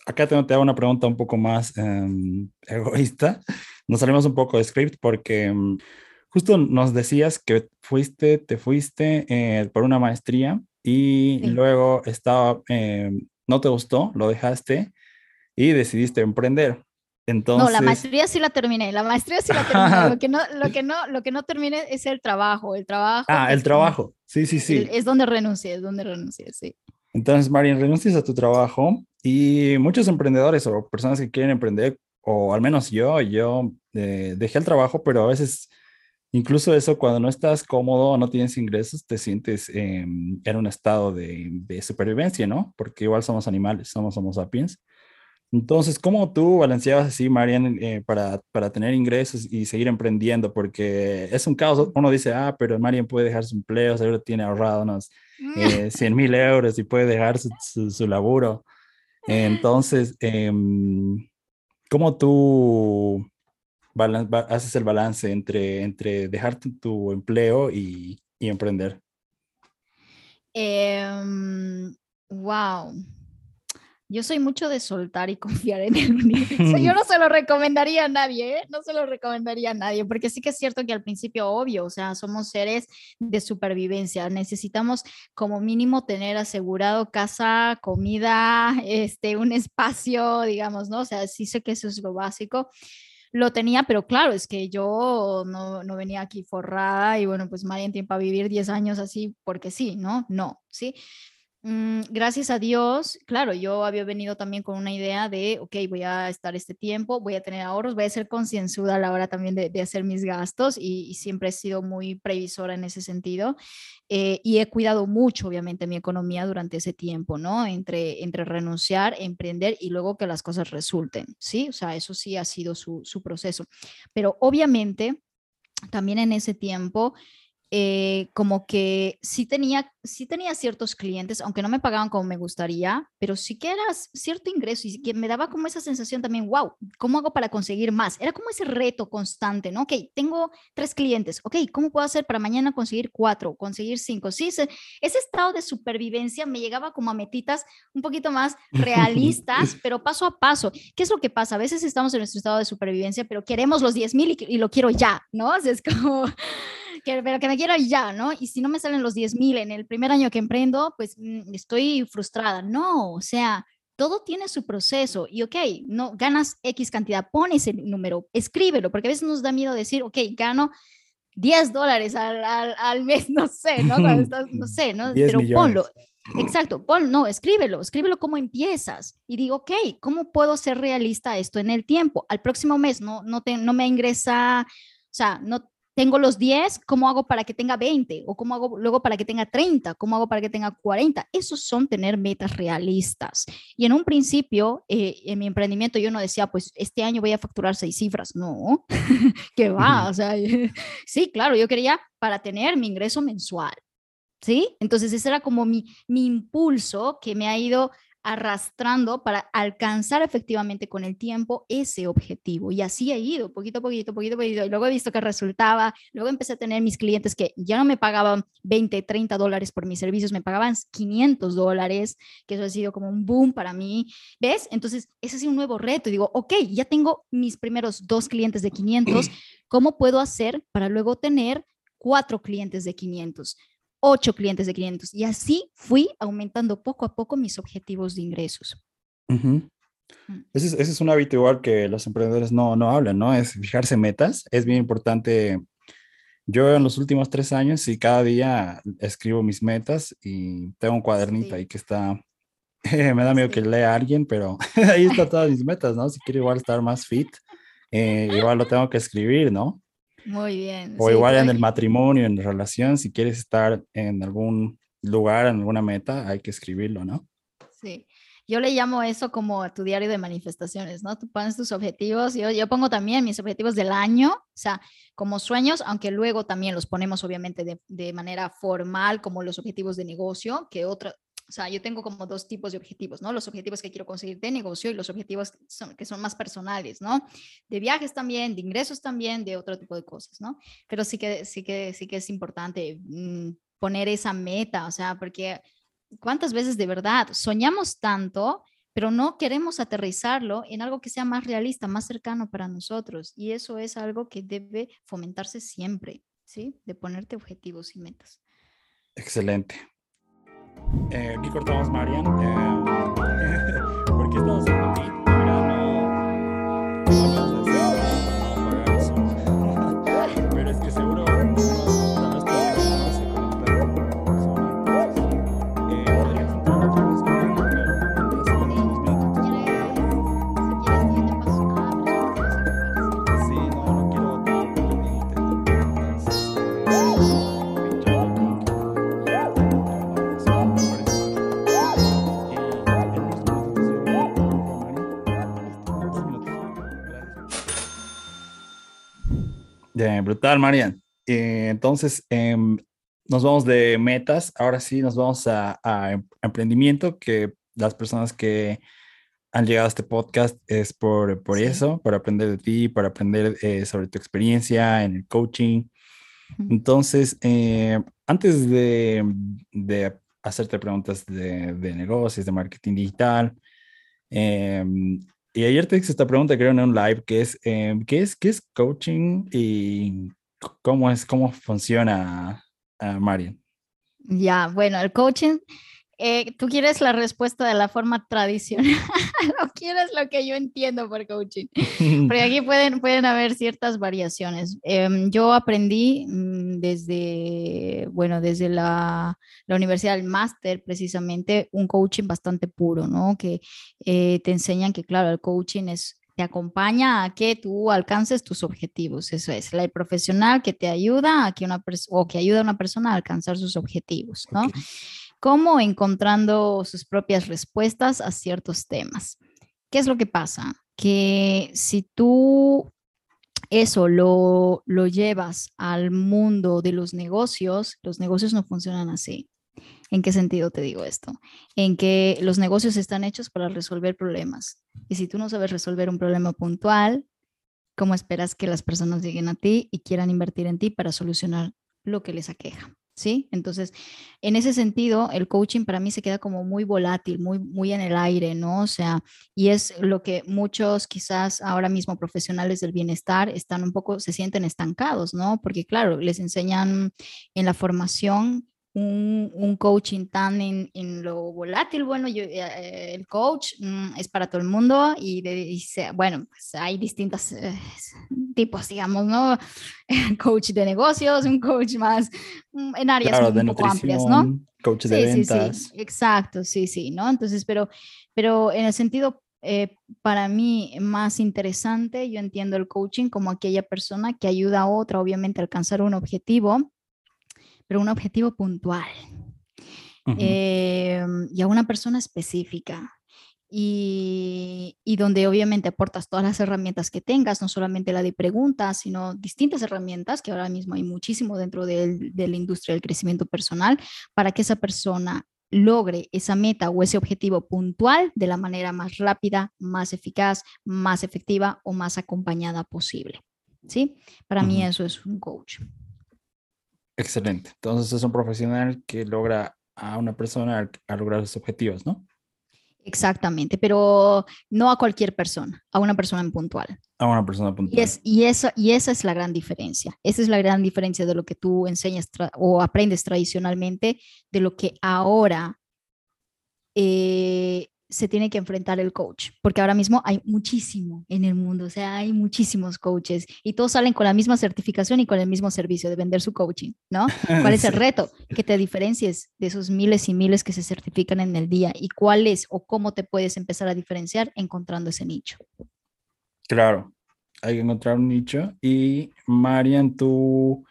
acá te, te hago una pregunta un poco más em, egoísta. Nos salimos un poco de script porque em, justo nos decías que fuiste, te fuiste eh, por una maestría y luego estaba, no te gustó, lo dejaste y decidiste emprender. Entonces... No, la maestría sí la terminé, la maestría sí la terminé. lo, que no, lo, que no, lo que no terminé es el trabajo, el trabajo. Ah, el trabajo, sí, sí, sí. es donde renuncié, es donde renuncié, sí. Entonces, Marian, renuncias a tu trabajo y muchos emprendedores o personas que quieren emprender, o al menos yo, yo eh, dejé el trabajo, pero a veces incluso eso, cuando no estás cómodo no tienes ingresos, te sientes en un estado de, de, supervivencia, ¿no? Porque igual somos animales, somos homo sapiens. Entonces, ¿cómo tú balanceabas así, Marian, eh, para, para, tener ingresos y seguir emprendiendo? Porque es un caos. Uno dice, ah, pero Marian puede dejar su empleo, seguro tiene ahorrado unos 100 eh, mil euros y puede dejar su, su, laburo. Entonces, em, ¿cómo tú haces el balance entre, entre dejar tu, empleo y, y emprender? wow. Yo soy mucho de soltar y confiar en el universo. Yo no se lo recomendaría a nadie, ¿eh? no se lo recomendaría a nadie, porque sí que es cierto que al principio, obvio, o sea, somos seres de supervivencia, necesitamos como mínimo tener asegurado casa, comida, este, un espacio, digamos, ¿no? O sea, sí sé que eso es lo básico lo tenía, pero claro, es que yo no, no venía aquí forrada y bueno, pues María tiempo a vivir 10 años así porque sí, ¿no? No, ¿sí? Mm, gracias a Dios, claro, yo había venido también con una idea de, ok, voy a estar este tiempo, voy a tener ahorros, voy a ser concienzuda a la hora también de, hacer mis gastos y, siempre he sido muy previsora en ese sentido eh, y he cuidado mucho, obviamente, mi economía durante ese tiempo, ¿no? Entre, entre renunciar, emprender y luego que las cosas resulten, ¿sí? O sea, eso sí ha sido su, su proceso. Pero obviamente, también en ese tiempo eh, como que sí tenía, sí tenía ciertos clientes, aunque no me pagaban como me gustaría, pero sí que era cierto ingreso y que me daba como esa sensación también, wow, ¿cómo hago para conseguir más? Era como ese reto constante, ¿no? Ok, tengo tres clientes, ok, ¿cómo puedo hacer para mañana conseguir cuatro, conseguir cinco? Sí, ese, ese estado de supervivencia me llegaba como a metitas un poquito más realistas, pero paso a paso. ¿Qué es lo que pasa? A veces estamos en nuestro estado de supervivencia, pero queremos los 10 mil y, y, lo quiero ya, ¿no? O sea, es como pero que me quiero ya, ¿no? Y si no me salen los 10 mil en el primer año que emprendo, pues mm, estoy frustrada. No, o sea, todo tiene su proceso y, ok, no ganas X cantidad, pones el número, escríbelo, porque a veces nos da miedo decir, ok, gano 10 dólares al, al, mes, no sé, ¿no? no sé, ¿no? Pero ponlo. Exacto, Paul, no, escríbelo, escríbelo cómo empiezas y digo, ok, ¿cómo puedo ser realista esto en el tiempo? Al próximo mes no, no, te, no me ingresa, o sea, no, tengo los 10, ¿cómo hago para que tenga 20? ¿O cómo hago luego para que tenga 30? ¿Cómo hago para que tenga 40? Esos son tener metas realistas. Y en un principio, eh, en mi emprendimiento, yo no decía, pues este año voy a facturar seis cifras. No, que va. O sea, sí, claro, yo quería para tener mi ingreso mensual. ¿Sí? Entonces ese era como mi, mi impulso que me ha ido arrastrando para alcanzar efectivamente con el tiempo ese objetivo. Y así he ido, poquito a poquito, poquito a poquito. Y luego he visto que resultaba, luego empecé a tener mis clientes que ya no me pagaban 20, 30 dólares por mis servicios, me pagaban 500 dólares, que eso ha sido como un boom para mí. ¿Ves? Entonces, ese ha sido un nuevo reto. Y digo, ok, ya tengo mis primeros dos clientes de 500, ¿cómo puedo hacer para luego tener cuatro clientes de 500? Ocho clientes de 500 y así fui aumentando poco a poco mis objetivos de ingresos. Mm. ese, es, un hábito igual que los emprendedores no, no hablan, ¿no? Es fijarse metas. Es bien importante. Yo en los últimos tres años y cada día escribo mis metas y tengo un cuadernito ahí que está, me da miedo que lea alguien, pero ahí están todas mis metas, ¿no? Si quiero igual estar más fit, eh, igual lo tengo que escribir, ¿no? Muy bien. O igual en el matrimonio, en la relación, si quieres estar en algún lugar, en alguna meta, hay que escribirlo, ¿no? Sí. Yo le llamo eso como tu diario de manifestaciones, ¿no? Tú pones tus objetivos, yo, yo pongo también mis objetivos del año, o sea, como sueños, aunque luego también los ponemos obviamente de, de manera formal, como los objetivos de negocio, que otra, o sea, yo tengo como dos tipos de objetivos, ¿no? Los objetivos que quiero conseguir de negocio y los objetivos que son, más personales, ¿no? De viajes también, de ingresos también, de otro tipo de cosas, ¿no? Pero sí que, sí que, sí que es importante mm, poner esa meta, o sea, porque cuántas veces de verdad soñamos tanto, pero no queremos aterrizarlo en algo que sea más realista, más cercano para nosotros. Y eso es algo que debe fomentarse siempre, ¿sí? De ponerte objetivos y metas. Excelente. Eh, aquí cortamos Marian. Eh, porque estamos en brutal, Marian. Eh, entonces, em, nos vamos de metas. Ahora sí, nos vamos a, em, emprendimiento, que las personas que han llegado a este podcast es por, por eso, para aprender de ti, para aprender eh, sobre tu experiencia en el coaching. Entonces, eh, antes de, de, hacerte preguntas de, de negocios, de marketing digital, Em, y ayer te hice esta pregunta, creo, en un live, que es, em, ¿qué es, qué es coaching y cómo es, cómo funciona, uh, Marian? Ya, bueno, el coaching eh, ¿Tú quieres la respuesta de la forma tradicional o quieres lo que yo entiendo por coaching? Porque aquí pueden, pueden haber ciertas variaciones. Em, yo aprendí mm, desde, bueno, desde la, la Universidad del Máster, precisamente, un coaching bastante puro, ¿no? Que eh, te enseñan que, claro, el coaching es te acompaña a que tú alcances tus objetivos. Eso es, la profesional que te ayuda a que una o que ayuda a una persona a alcanzar sus objetivos, ¿no? Como encontrando sus propias respuestas a ciertos temas. ¿Qué es lo que pasa? Que si tú eso lo, lo llevas al mundo de los negocios, los negocios no funcionan así. ¿En qué sentido te digo esto? En que los negocios están hechos para resolver problemas. Y si tú no sabes resolver un problema puntual, ¿cómo esperas que las personas lleguen a ti y quieran invertir en ti para solucionar lo que les aqueja? ¿Sí? Entonces, en ese sentido, el coaching para mí se queda como muy volátil, muy, muy en el aire, ¿no? O sea, y es lo que muchos quizás ahora mismo profesionales del bienestar están un poco, se sienten estancados, ¿no? Porque claro, les enseñan en la formación un, coaching tan en, en, lo volátil, bueno, yo, eh, el coach mm, es para todo el mundo y, de, bueno, pues hay distintos eh, tipos, digamos, ¿no? coach de negocios, un coach más mm, en áreas un poco amplias, ¿no? Coach de ventas. Sí, sí, exacto, sí, sí, ¿no? Entonces, pero, pero en el sentido eh, para mí más interesante, yo entiendo el coaching como aquella persona que ayuda a otra, obviamente, a alcanzar un objetivo pero un objetivo puntual em, y a una persona específica. Y, y, donde obviamente aportas todas las herramientas que tengas, no solamente la de preguntas, sino distintas herramientas, que ahora mismo hay muchísimo dentro de, de la industria del crecimiento personal, para que esa persona logre esa meta o ese objetivo puntual de la manera más rápida, más eficaz, más efectiva o más acompañada posible. ¿Sí? Para mí eso es un coach. Excelente. Entonces es un profesional que logra a una persona a, lograr sus objetivos, ¿no? Exactamente, pero no a cualquier persona, a una persona en puntual. A una persona puntual. Y, es, y, esa, y esa es la gran diferencia. Esa es la gran diferencia de lo que tú enseñas o aprendes tradicionalmente, de lo que ahora eh, se tiene que enfrentar el coach, porque ahora mismo hay muchísimo en el mundo, o sea, hay muchísimos coaches y todos salen con la misma certificación y con el mismo servicio de vender su coaching, ¿no? ¿Cuál es el reto? Que te diferencies de esos miles y miles que se certifican en el día y cuál es o cómo te puedes empezar a diferenciar encontrando ese nicho. Claro, hay que encontrar un nicho y Marian, tú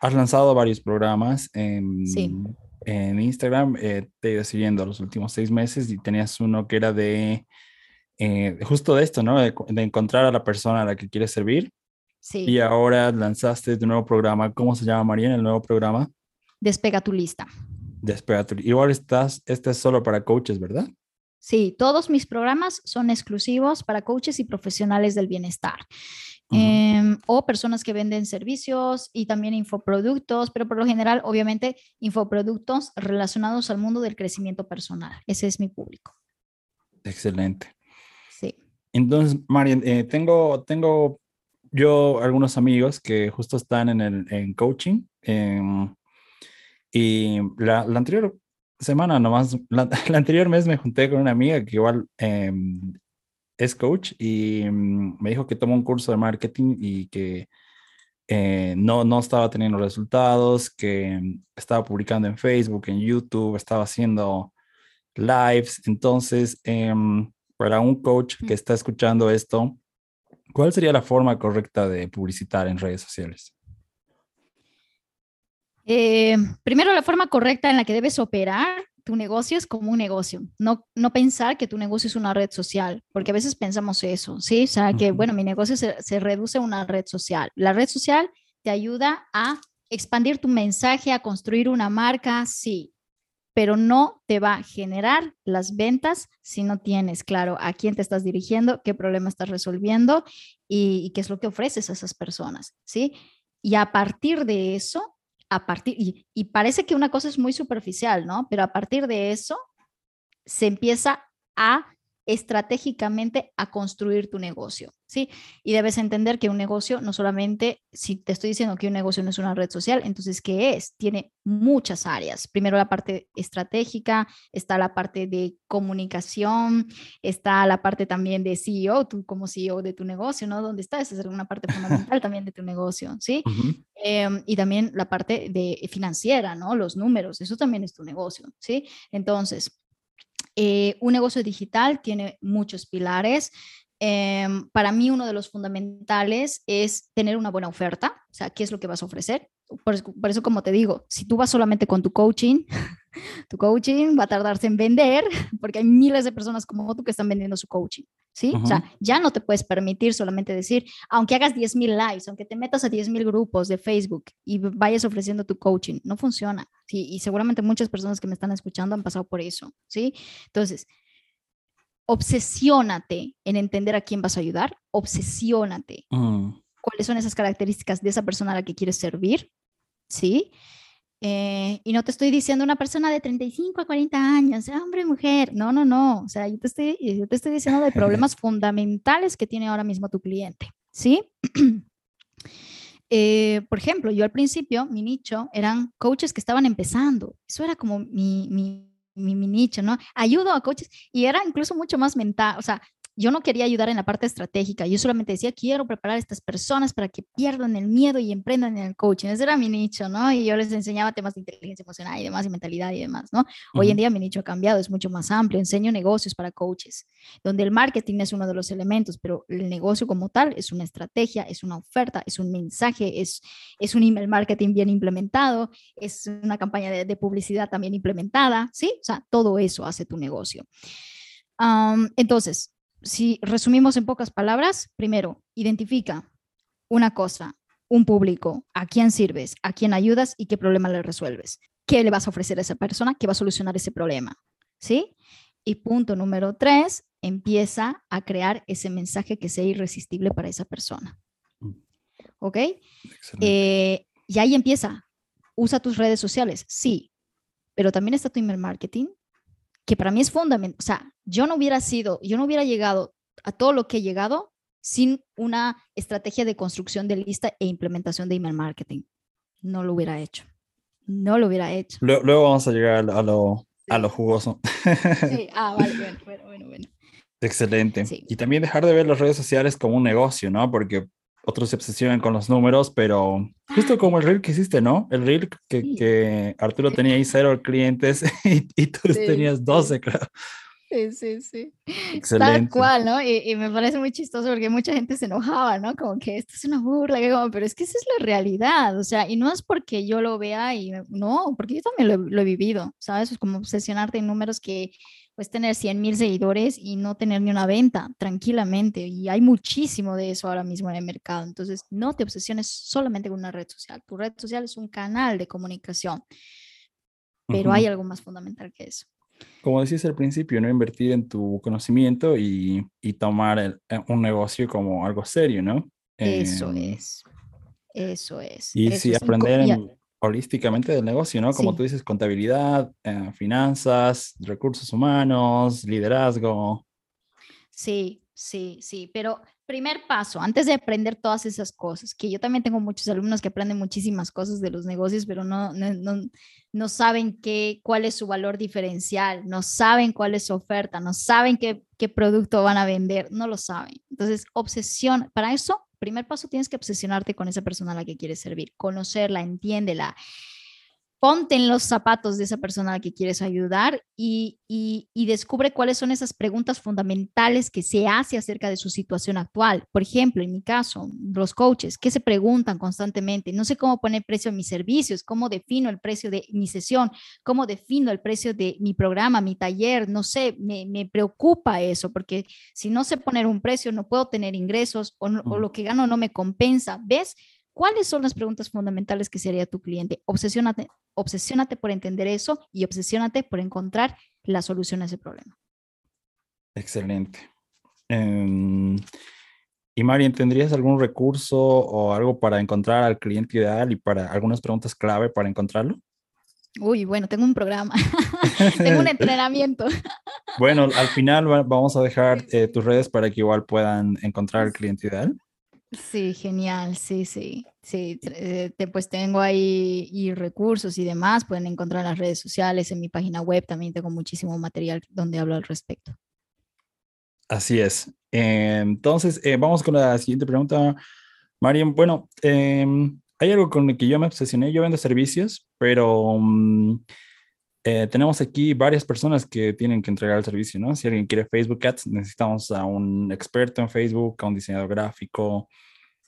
has lanzado varios programas en... Sí en Instagram, eh, te he ido siguiendo los últimos seis meses y tenías uno que era de eh, justo de esto, ¿no? De, encontrar a la persona a la que quieres servir. Sí. Y ahora lanzaste tu nuevo programa. ¿Cómo se llama, María, el nuevo programa? Despega tu lista. Despega tu lista. Igual estás, este es solo para coaches, ¿verdad? Sí, todos mis programas son exclusivos para coaches y profesionales del bienestar. Em, o personas que venden servicios y también infoproductos, pero por lo general, obviamente, infoproductos relacionados al mundo del crecimiento personal. Ese es mi público. Excelente. Sí. Entonces, Marian, eh, tengo, tengo yo algunos amigos que justo están en, el, en coaching. Em, y la, la, anterior semana nomás, la, la, anterior mes me junté con una amiga que igual em, es coach y mm, me dijo que tomó un curso de marketing y que eh, no, no estaba teniendo resultados, que mm, estaba publicando en Facebook, en YouTube, estaba haciendo lives. Entonces, em, para un coach que está escuchando esto, ¿cuál sería la forma correcta de publicitar en redes sociales? Eh, primero, la forma correcta en la que debes operar tu negocio es como un negocio, no, no pensar que tu negocio es una red social, porque a veces pensamos eso, ¿sí? O sea, que, bueno, mi negocio se, se reduce a una red social. La red social te ayuda a expandir tu mensaje, a construir una marca, sí, pero no te va a generar las ventas si no tienes claro a quién te estás dirigiendo, qué problema estás resolviendo y, y qué es lo que ofreces a esas personas, ¿sí? Y a partir de eso, a partir, y, parece que una cosa es muy superficial, ¿no? Pero a partir de eso se empieza a estratégicamente a construir tu negocio, ¿sí? Y debes entender que un negocio no solamente, si te estoy diciendo que un negocio no es una red social, entonces, ¿qué es? Tiene muchas áreas. Primero la parte estratégica, está la parte de comunicación, está la parte también de CEO, tú como CEO de tu negocio, ¿no? ¿Dónde está? Esa es una parte fundamental también de tu negocio, ¿sí? Em, y también la parte de financiera, ¿no? Los números, eso también es tu negocio, ¿sí? Entonces, eh, un negocio digital tiene muchos pilares. Em, para mí uno de los fundamentales es tener una buena oferta, o sea, ¿qué es lo que vas a ofrecer? Por, eso, como te digo, si tú vas solamente con tu coaching, tu coaching va a tardarse en vender porque hay miles de personas como tú que están vendiendo su coaching, ¿sí? O sea, ya no te puedes permitir solamente decir, aunque hagas 10.000 likes, aunque te metas a 10.000 grupos de Facebook y vayas ofreciendo tu coaching, no funciona, ¿sí? Y seguramente muchas personas que me están escuchando han pasado por eso, ¿sí? Entonces, obsesiónate en entender a quién vas a ayudar, obsesiónate. Mm. ¿Cuáles son esas características de esa persona a la que quieres servir? ¿Sí? Eh, y no te estoy diciendo una persona de 35 a 40 años, hombre, mujer. No, no, no. O sea, yo te estoy, yo te estoy diciendo de problemas fundamentales que tiene ahora mismo tu cliente. ¿Sí? Eh, por ejemplo, yo al principio, mi nicho eran coaches que estaban empezando. Eso era como mi, mi, mi, nicho, ¿no? Ayudo a coaches y era incluso mucho más mental, o sea, yo no quería ayudar en la parte estratégica, yo solamente decía, quiero preparar a estas personas para que pierdan el miedo y emprendan en el coaching. Ese era mi nicho, ¿no? Y yo les enseñaba temas de inteligencia emocional y demás, y mentalidad y demás, ¿no? Hoy en día mi nicho ha cambiado, es mucho más amplio, enseño negocios para coaches, donde el marketing es uno de los elementos, pero el negocio como tal es una estrategia, es una oferta, es un mensaje, es, es un email marketing bien implementado, es una campaña de, publicidad también implementada, ¿sí? O sea, todo eso hace tu negocio. entonces, si resumimos en pocas palabras, primero, identifica una cosa, un público, a quién sirves, a quién ayudas y qué problema le resuelves. ¿Qué le vas a ofrecer a esa persona que va a solucionar ese problema? ¿Sí? Y punto número tres, empieza a crear ese mensaje que sea irresistible para esa persona. Mm. ¿Ok? Eh, y ahí empieza. Usa tus redes sociales, sí, pero también está tu email marketing, que para mí es fundamental. O sea, yo no hubiera sido, yo no hubiera llegado a todo lo que he llegado sin una estrategia de construcción de lista e implementación de email marketing. No lo hubiera hecho. No lo hubiera hecho. Luego, vamos a llegar a lo, a lo jugoso. Sí. Ah, vale, bueno, bueno, bueno. Excelente. Y también dejar de ver las redes sociales como un negocio, ¿no? Porque otros se obsesionan con los números, pero justo como el reel que hiciste, ¿no? El reel que, que Arturo tenía ahí cero clientes y, y tú tenías 12, creo. Sí, sí, sí. Excelente. Tal cual, ¿no? Y, y, me parece muy chistoso porque mucha gente se enojaba, ¿no? Como que esto es una burla, que como, pero es que esa es la realidad, o sea, y no es porque yo lo vea y no, porque yo también lo, lo he vivido, ¿sabes? Es como obsesionarte en números que pues tener 100 mil seguidores y no tener ni una venta tranquilamente. Y hay muchísimo de eso ahora mismo en el mercado. Entonces, no te obsesiones solamente con una red social. Tu red social es un canal de comunicación, pero hay algo más fundamental que eso. Como decías al principio, no invertir en tu conocimiento y, y tomar eh, un negocio como algo serio, ¿no? Eso em, es. Eso es. Y sí, aprender en, holísticamente del negocio, ¿no? Como tú dices, contabilidad, eh, finanzas, recursos humanos, liderazgo. Sí, sí, sí, pero primer paso, antes de aprender todas esas cosas, que yo también tengo muchos alumnos que aprenden muchísimas cosas de los negocios, pero no, no, no, saben qué, cuál es su valor diferencial, no saben cuál es su oferta, no saben qué, qué producto van a vender, no lo saben. Entonces, obsesión, para eso primer paso tienes que obsesionarte con esa persona a la que quieres servir, conocerla, entiéndela, ponte en los zapatos de esa persona a la que quieres ayudar y, descubre cuáles son esas preguntas fundamentales que se hace acerca de su situación actual. Por ejemplo, en mi caso, los coaches, ¿qué se preguntan constantemente? No sé cómo poner precio a mis servicios, cómo defino el precio de mi sesión, cómo defino el precio de mi programa, mi taller, no sé, me, preocupa eso, porque si no sé poner un precio, no puedo tener ingresos o, o lo que gano no me compensa. ¿Ves? ¿Cuáles son las preguntas fundamentales que sería tu cliente? Obsesiónate, obsesiónate por entender eso y obsesiónate por encontrar la solución a ese problema. Excelente. Em, y Marian, ¿tendrías algún recurso o algo para encontrar al cliente ideal y para algunas preguntas clave para encontrarlo? Uy, bueno, tengo un programa, tengo un entrenamiento. Bueno, al final vamos a dejar eh, tus redes para que igual puedan encontrar el cliente ideal. Sí, genial, sí, sí, sí, eh, pues tengo ahí y recursos y demás, pueden encontrar en las redes sociales, en mi página web también tengo muchísimo material donde hablo al respecto. Así es. entonces, eh, vamos con la siguiente pregunta, Mariam. Bueno, em, hay algo con el que yo me obsesioné, yo vendo servicios, pero mm, eh, tenemos aquí varias personas que tienen que entregar el servicio, ¿no? Si alguien quiere Facebook Ads, necesitamos a un experto en Facebook, a un diseñador gráfico.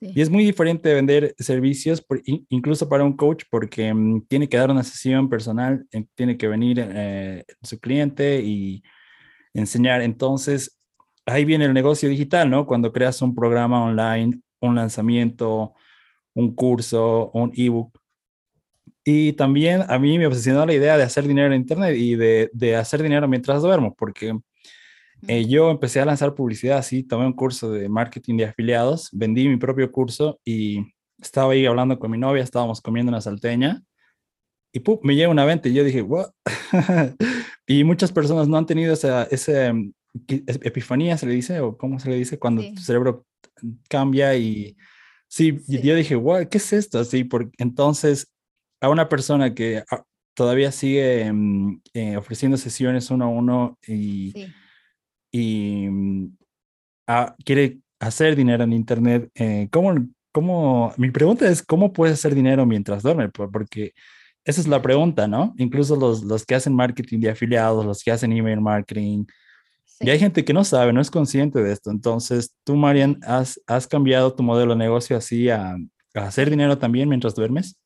Y es muy diferente vender servicios, incluso para un coach, porque mm, tiene que dar una sesión personal, eh, tiene que venir eh, su cliente y enseñar. Entonces, ahí viene el negocio digital, ¿no? Cuando creas un programa online, un lanzamiento, un curso, un ebook y también a mí me obsesionó la idea de hacer dinero en Internet y de, de hacer dinero mientras duermo, porque eh, yo empecé a lanzar publicidad así, tomé un curso de marketing de afiliados, vendí mi propio curso y estaba ahí hablando con mi novia, estábamos comiendo una salteña y ¡pum! me llega una venta y yo dije, ¡wow! y muchas personas no han tenido esa, esa mm, epifanía, se le dice, o cómo se le dice, cuando tu cerebro cambia y sí, yo dije, wow, ¿qué es esto? Así, porque entonces a una persona que ah, todavía sigue mm, eh, ofreciendo sesiones uno a uno y, y mm, ah, quiere hacer dinero en Internet, eh, ¿cómo, ¿cómo, mi pregunta es, ¿cómo puedes hacer dinero mientras duerme? Porque esa es la pregunta, ¿no? Incluso los, los que hacen marketing de afiliados, los que hacen email marketing, y hay gente que no sabe, no es consciente de esto. Entonces, tú, Marian, ¿has, has cambiado tu modelo de negocio así a, a hacer dinero también mientras duermes?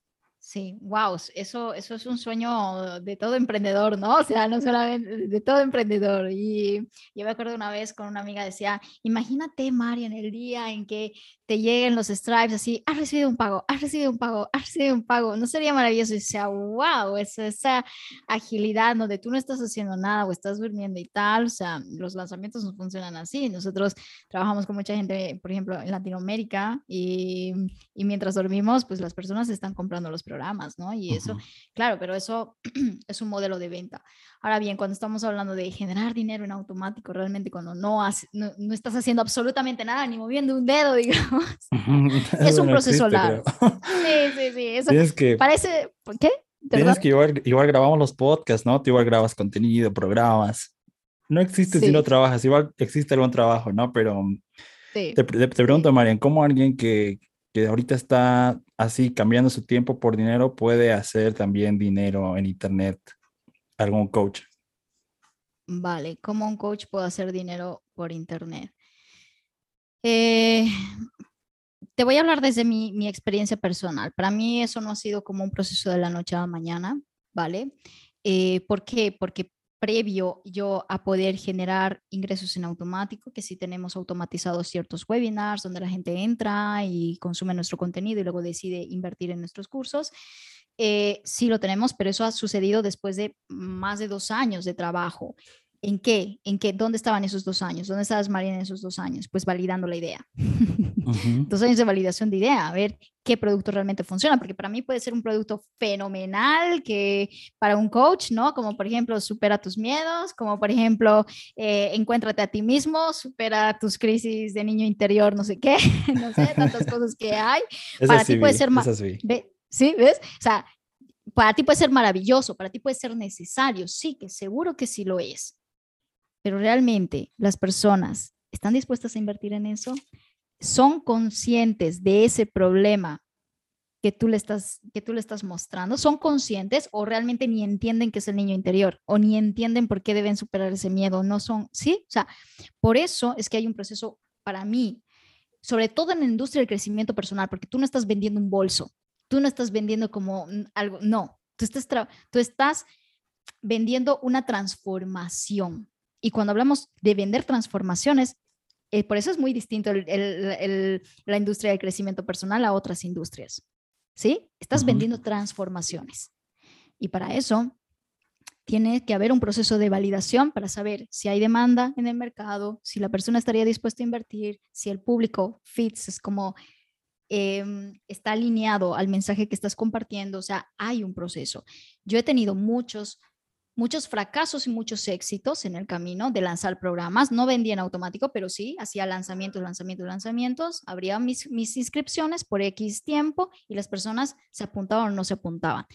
Sí, wow, eso, eso es un sueño de todo emprendedor, ¿no? O sea, no solamente de todo emprendedor. Y yo me acuerdo una vez con una amiga, decía, imagínate, Mari, en el día en que te lleguen los stripes así, has recibido un pago, has recibido un pago, has recibido un pago. ¿No sería maravilloso? Y sea, wow, esa, esa agilidad donde tú no estás haciendo nada o estás durmiendo y tal. O sea, los lanzamientos no funcionan así. Nosotros trabajamos con mucha gente, por ejemplo, en Latinoamérica y, y mientras dormimos, pues las personas están comprando los programas, ¿no? Y eso, claro, pero eso es un modelo de venta. Ahora bien, cuando estamos hablando de generar dinero en automático, realmente cuando no, no, no, estás haciendo absolutamente nada, ni moviendo un dedo, digamos, es un proceso largo. Sí, sí, sí. Eso que, parece, ¿qué? Tienes que igual, igual, grabamos los podcasts, ¿no? Tú igual grabas contenido, programas. No existe si no trabajas, igual existe algún trabajo, ¿no? Pero te, te, te, pregunto, Marian, ¿cómo alguien que, que ahorita está así cambiando su tiempo por dinero puede hacer también dinero en Internet? algún coach? Vale, ¿cómo un coach puede hacer dinero por internet? Eh, te voy a hablar desde mi, experiencia personal. Para mí eso no ha sido como un proceso de la noche a la mañana, ¿vale? Eh, ¿Por qué? Porque previo yo a poder generar ingresos en automático, que si tenemos automatizados ciertos webinars donde la gente entra y consume nuestro contenido y luego decide invertir en nuestros cursos, eh, sí lo tenemos, pero eso ha sucedido después de más de dos años de trabajo. ¿En qué? ¿En qué? ¿Dónde estaban esos dos años? ¿Dónde estabas, María, en esos dos años? Pues validando la idea. Dos años de validación de idea, a ver qué producto realmente funciona, porque para mí puede ser un producto fenomenal que para un coach, ¿no? Como por ejemplo, supera tus miedos, como por ejemplo, eh, encuéntrate a ti mismo, supera tus crisis de niño interior, no sé qué, no sé, tantas cosas que hay. para ti puede ser más... ¿Sí? ¿Ves? O sea, para ti puede ser maravilloso, para ti puede ser necesario, sí, que seguro que sí lo es. Pero realmente las personas están dispuestas a invertir en eso, son conscientes de ese problema que tú le estás que tú le estás mostrando, son conscientes o realmente ni entienden que es el niño interior o ni entienden por qué deben superar ese miedo, no son, ¿sí? O sea, por eso es que hay un proceso para mí, sobre todo en la industria del crecimiento personal, porque tú no estás vendiendo un bolso, tú no estás vendiendo como algo, no, tú estás, tú estás vendiendo una transformación. Y cuando hablamos de vender transformaciones, eh, por eso es muy distinto la industria de crecimiento personal a otras industrias. ¿Sí? Estás vendiendo transformaciones. Y para eso tiene que haber un proceso de validación para saber si hay demanda en el mercado, si la persona estaría dispuesta a invertir, si el público fits, es como Em, está alineado al mensaje que estás compartiendo, o sea, hay un proceso. Yo he tenido muchos muchos fracasos y muchos éxitos en el camino de lanzar programas. No vendía en automático, pero sí hacía lanzamientos, lanzamientos, lanzamientos. Abría mis, mis inscripciones por X tiempo y las personas se apuntaban o no se apuntaban.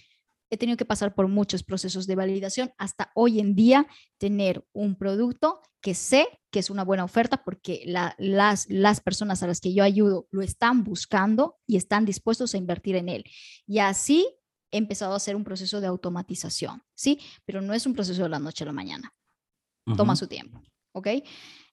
He tenido que pasar por muchos procesos de validación hasta hoy en día tener un producto que sé que es una buena oferta porque las, las personas a las que yo ayudo lo están buscando y están dispuestos a invertir en él. Y así empezado a hacer un proceso de automatización, ¿sí? Pero no es un proceso de la noche a la mañana. Toma su tiempo, ¿ok?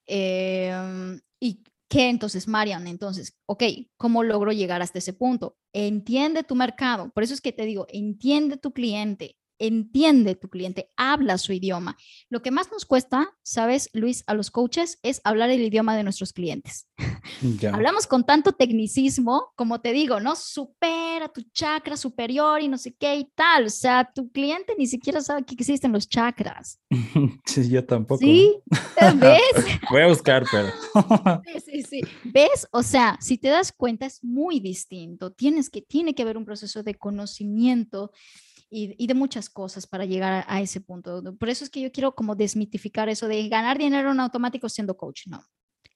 Em, ¿Y qué entonces, Marian? Entonces, ok, ¿cómo logro llegar hasta ese punto? Entiende tu mercado. Por eso es que te digo, entiende tu cliente, entiende tu cliente, habla su idioma. Lo que más nos cuesta, sabes, Luis, a los coaches es hablar el idioma de nuestros clientes. Hablamos con tanto tecnicismo, como te digo, ¿no? Supera tu chakra superior y no sé qué y tal. O sea, tu cliente ni siquiera sabe que existen los chakras. Sí, yo tampoco. Sí, ¿ves? Voy a buscar, pero. sí, sí, sí. ¿Ves? O sea, si te das cuenta, es muy distinto. Tienes que, tiene que haber un proceso de conocimiento y, de muchas cosas para llegar a, ese punto. Por eso es que yo quiero como desmitificar eso de ganar dinero en automático siendo coach. No,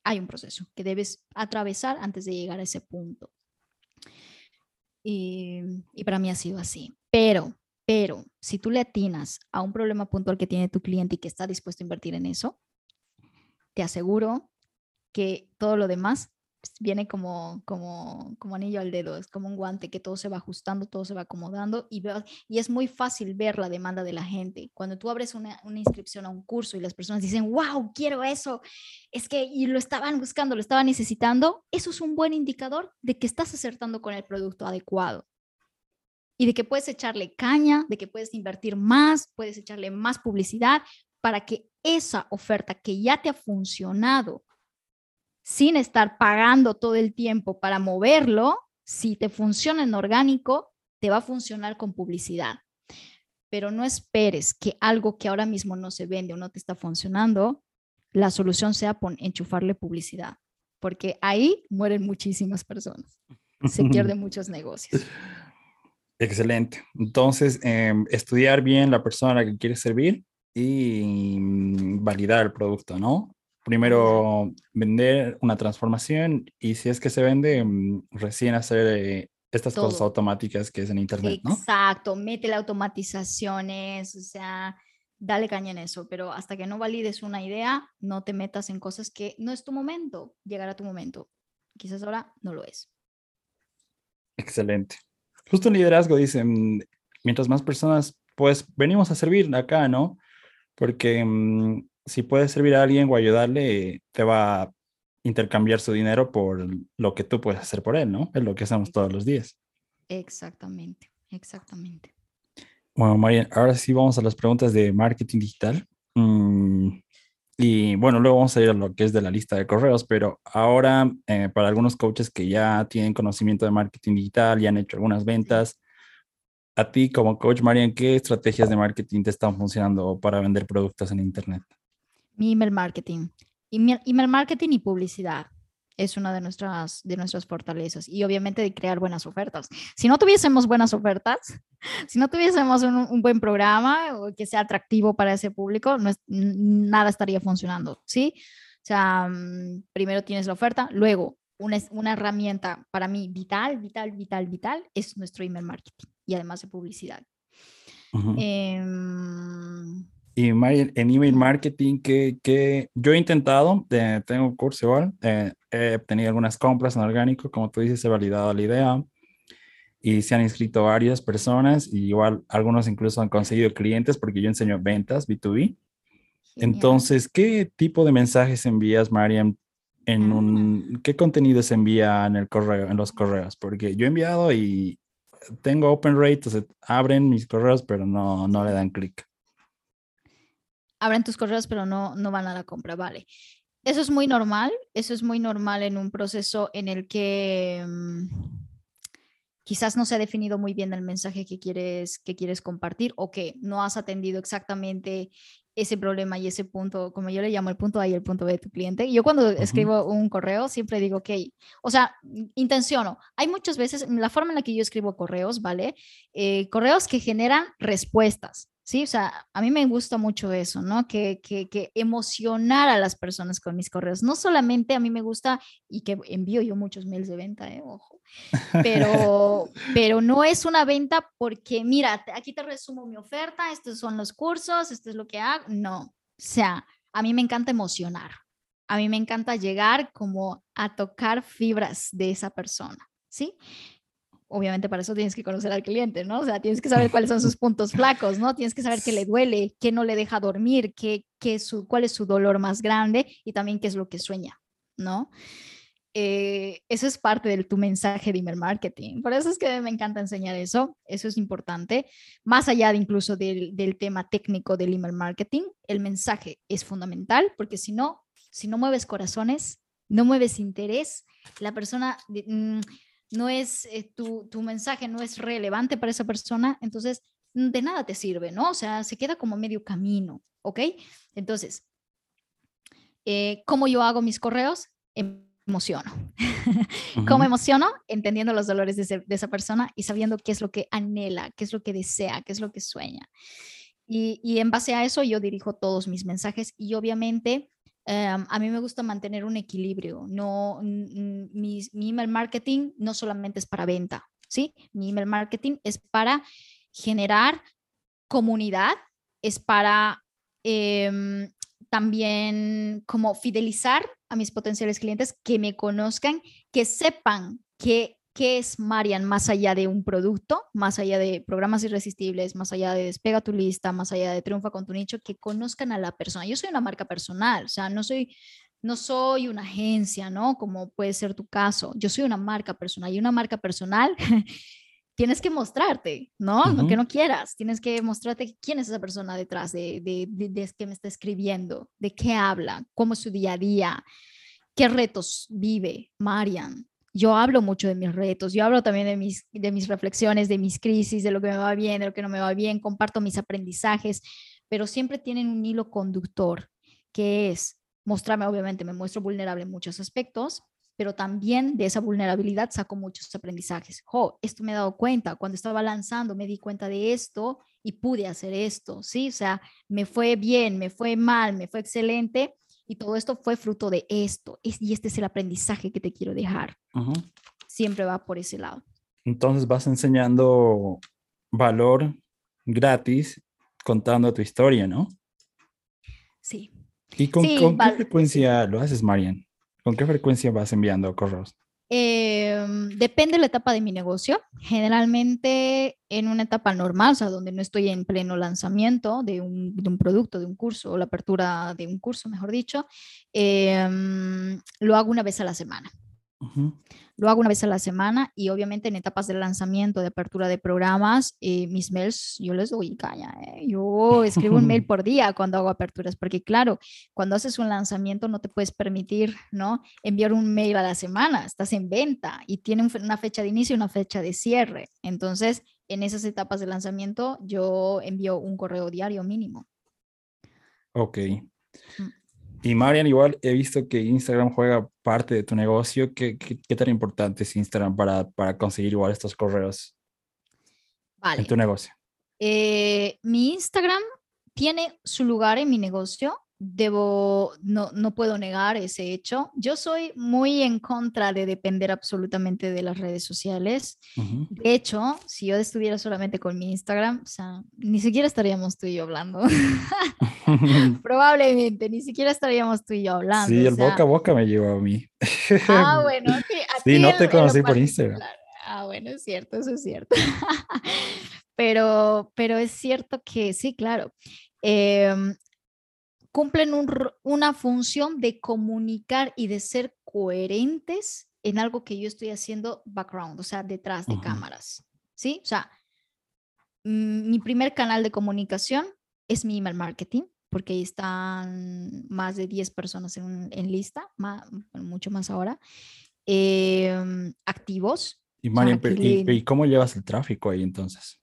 hay un proceso que debes atravesar antes de llegar a ese punto. Y, y para mí ha sido así. Pero, pero, si tú le atinas a un problema puntual que tiene tu cliente y que está dispuesto a invertir en eso, te aseguro que todo lo demás viene como, como, como anillo al dedo, es como un guante que todo se va ajustando, todo se va acomodando y, y es muy fácil ver la demanda de la gente. Cuando tú abres una, una, inscripción a un curso y las personas dicen, wow, quiero eso, es que y lo estaban buscando, lo estaban necesitando, eso es un buen indicador de que estás acertando con el producto adecuado y de que puedes echarle caña, de que puedes invertir más, puedes echarle más publicidad para que esa oferta que ya te ha funcionado sin estar pagando todo el tiempo para moverlo, si te funciona en orgánico, te va a funcionar con publicidad. Pero no esperes que algo que ahora mismo no se vende o no te está funcionando, la solución sea enchufarle publicidad, porque ahí mueren muchísimas personas, se pierden muchos negocios. Excelente. Entonces, em, estudiar bien la persona a la que quieres servir y mm, validar el producto, ¿no? Primero vender una transformación y si es que se vende, mm, recién hacer eh, estas cosas automáticas que es en Internet, ¿no? Exacto, métele automatizaciones, o sea, dale caña en eso, pero hasta que no valides una idea, no te metas en cosas que no es tu momento, llegará tu momento. Quizás ahora no lo es. Excelente. Justo en liderazgo dicen, mientras más personas, pues venimos a servir acá, ¿no? Porque mm, si puedes servir a alguien o ayudarle, te va a intercambiar su dinero por lo que tú puedes hacer por él, ¿no? Es lo que hacemos todos los días. Exactamente, exactamente. Bueno, María, ahora sí vamos a las preguntas de marketing digital. Mm, y bueno, luego vamos a ir a lo que es de la lista de correos, pero ahora eh, para algunos coaches que ya tienen conocimiento de marketing digital y han hecho algunas ventas, a ti como coach, Marian, ¿qué estrategias de marketing te están funcionando para vender productos en Internet? Mi email marketing. Email marketing y publicidad es una de nuestras, de nuestras fortalezas y obviamente de crear buenas ofertas. Si no tuviésemos buenas ofertas, si no tuviésemos un, buen programa que sea atractivo para ese público, no nada estaría funcionando, ¿sí? O sea, mm, primero tienes la oferta, luego una, una herramienta para mí vital, vital, vital, vital es nuestro email marketing y además de publicidad. Y en email marketing que, que yo he intentado, tengo un curso igual, eh, he tenido algunas compras en orgánico, como tú dices, he validado la idea y se han inscrito varias personas y igual algunos incluso han conseguido clientes porque yo enseño ventas B2B. Entonces, ¿qué tipo de mensajes envías, Mariam, en un, qué contenido se envía en el correo, en los correos? Porque yo he enviado y tengo open rate, o abren mis correos, pero no, no le dan clic abren tus correos, pero no, no van a la compra, vale. Eso es muy normal, eso es muy normal en un proceso en el que mm, quizás no se ha definido muy bien el mensaje que quieres, que quieres compartir o que no has atendido exactamente ese problema y ese punto, como yo le llamo el punto A y el punto B de tu cliente. Yo cuando escribo un correo siempre digo, ok, o sea, intenciono. Hay muchas veces, la forma en la que yo escribo correos, ¿vale? Eh, correos que generan respuestas. Sí, o sea, a mí me gusta mucho eso, ¿no? Que, que, que, emocionar a las personas con mis correos. No solamente a mí me gusta y que envío yo muchos mails de venta, ¿eh? Ojo. Pero, pero no es una venta porque, mira, aquí te resumo mi oferta, estos son los cursos, esto es lo que hago. No, o sea, a mí me encanta emocionar. A mí me encanta llegar como a tocar fibras de esa persona, ¿sí? Obviamente para eso tienes que conocer al cliente, ¿no? O sea, tienes que saber cuáles son sus puntos flacos, ¿no? Tienes que saber qué le duele, qué no le deja dormir, qué, qué su, cuál es su dolor más grande y también qué es lo que sueña, ¿no? Eh, eso es parte de tu mensaje de email marketing. Por eso es que me encanta enseñar eso. Eso es importante. Más allá de incluso del, del tema técnico del email marketing, el mensaje es fundamental porque si no, si no mueves corazones, no mueves interés, la persona... Mm, no es eh, tu, mensaje no es relevante para esa persona, entonces mm, de nada te sirve, ¿no? O sea, se queda como medio camino, ¿ok? Entonces, eh, ¿cómo yo hago mis correos? Emociono. ¿Cómo emociono? Entendiendo los dolores de, esa persona y sabiendo qué es lo que anhela, qué es lo que desea, qué es lo que sueña. Y, y en base a eso yo dirijo todos mis mensajes y obviamente Em, a mí me gusta mantener un equilibrio. No, mi, email marketing no solamente es para venta, ¿sí? Mi email marketing es para generar comunidad, es para em, también como fidelizar a mis potenciales clientes, que me conozcan, que sepan que qué es Marian más allá de un producto, más allá de programas irresistibles, más allá de despega tu lista, más allá de triunfa con tu nicho, que conozcan a la persona. Yo soy una marca personal, o sea, no soy no soy una agencia, ¿no? Como puede ser tu caso. Yo soy una marca personal y una marca personal tienes que mostrarte, ¿no? Aunque no quieras, tienes que mostrarte quién es esa persona detrás de, de, de, de que me está escribiendo, de qué habla, cómo es su día a día, qué retos vive Marian, yo hablo mucho de mis retos, yo hablo también de mis, de mis reflexiones, de mis crisis, de lo que me va bien, de lo que no me va bien, comparto mis aprendizajes, pero siempre tienen un hilo conductor, que es mostrarme, obviamente, me muestro vulnerable en muchos aspectos, pero también de esa vulnerabilidad saco muchos aprendizajes. Oh, esto me he dado cuenta, cuando estaba lanzando me di cuenta de esto y pude hacer esto, ¿sí? O sea, me fue bien, me fue mal, me fue excelente, y todo esto fue fruto de esto. Y este es el aprendizaje que te quiero dejar. Siempre va por ese lado. Entonces vas enseñando valor gratis contando tu historia, ¿no? Sí. ¿Y con, ¿con qué frecuencia lo haces, Marian? ¿Con qué frecuencia vas enviando correos? Em, depende de la etapa de mi negocio. Generalmente en una etapa normal, o sea, donde no estoy en pleno lanzamiento de un, producto, de un curso, o la apertura de un curso, mejor dicho, em, lo hago una vez a la semana. Lo hago una vez a la semana y obviamente en etapas de lanzamiento, de apertura de programas, eh, mis mails yo les doy caña. Eh. Yo escribo un mail por día cuando hago aperturas, porque claro, cuando haces un lanzamiento no te puedes permitir, ¿no? Enviar un mail a la semana, estás en venta y tiene una fecha de inicio y una fecha de cierre. Entonces, en esas etapas de lanzamiento yo envío un correo diario mínimo. Ok. Mm. Y Marian, igual he visto que Instagram juega parte de tu negocio. ¿Qué, qué, tan importante es Instagram para, para, conseguir igual estos correos en tu negocio? Eh, mi Instagram tiene su lugar en mi negocio debo, no, no puedo negar ese hecho. Yo soy muy en contra de depender absolutamente de las redes sociales. De hecho, si yo estuviera solamente con mi Instagram, o sea, ni siquiera estaríamos tú y yo hablando. Probablemente, ni siquiera estaríamos tú y yo hablando. Sí, el boca a boca me llevó a mí. ah, bueno, sí. sí, no te conocí por Instagram. Ah, bueno, es cierto, eso es cierto. pero, pero es cierto que sí, claro. Eh, cumplen una función de comunicar y de ser coherentes en algo que yo estoy haciendo background, o sea, detrás de cámaras. ¿Sí? O sea, mm, mi primer canal de comunicación es mi email marketing, porque ahí están más de 10 personas en, lista, mucho más ahora, em, activos. Y, ¿y cómo llevas el tráfico ahí entonces?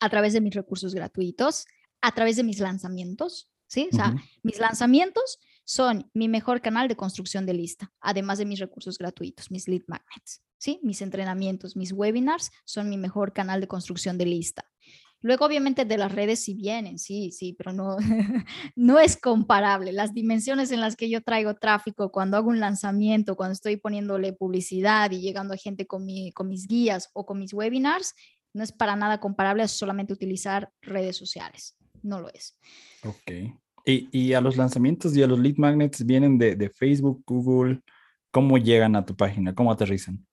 A través de mis recursos gratuitos, a través de mis lanzamientos, ¿sí? O sea, mis lanzamientos son mi mejor canal de construcción de lista, además de mis recursos gratuitos, mis lead magnets, ¿sí? Mis entrenamientos, mis webinars son mi mejor canal de construcción de lista. Luego, obviamente, de las redes sí vienen, sí, sí, pero no, no es comparable. Las dimensiones en las que yo traigo tráfico cuando hago un lanzamiento, cuando estoy poniéndole publicidad y llegando a gente con, mi, con mis guías o con mis webinars, no es para nada comparable a solamente utilizar redes sociales. No lo es. Ok. Y, y a los lanzamientos y a los lead magnets vienen de, de Facebook, Google. ¿Cómo llegan a tu página? ¿Cómo aterrizan?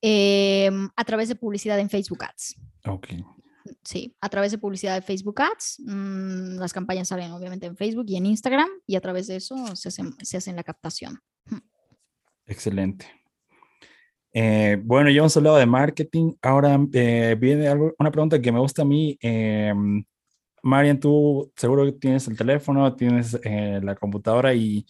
Eh, a través de publicidad en Facebook Ads. Ok. Sí, a través de publicidad de Facebook Ads. mmm, las campañas salen obviamente en Facebook y en Instagram y a través de eso se hacen, se hacen la captación. Excelente. Eh, bueno, ya hemos hablado de marketing. Ahora eh, viene algo, una pregunta que me gusta a mí. Marian, tú seguro que tienes el teléfono, tienes eh, la computadora y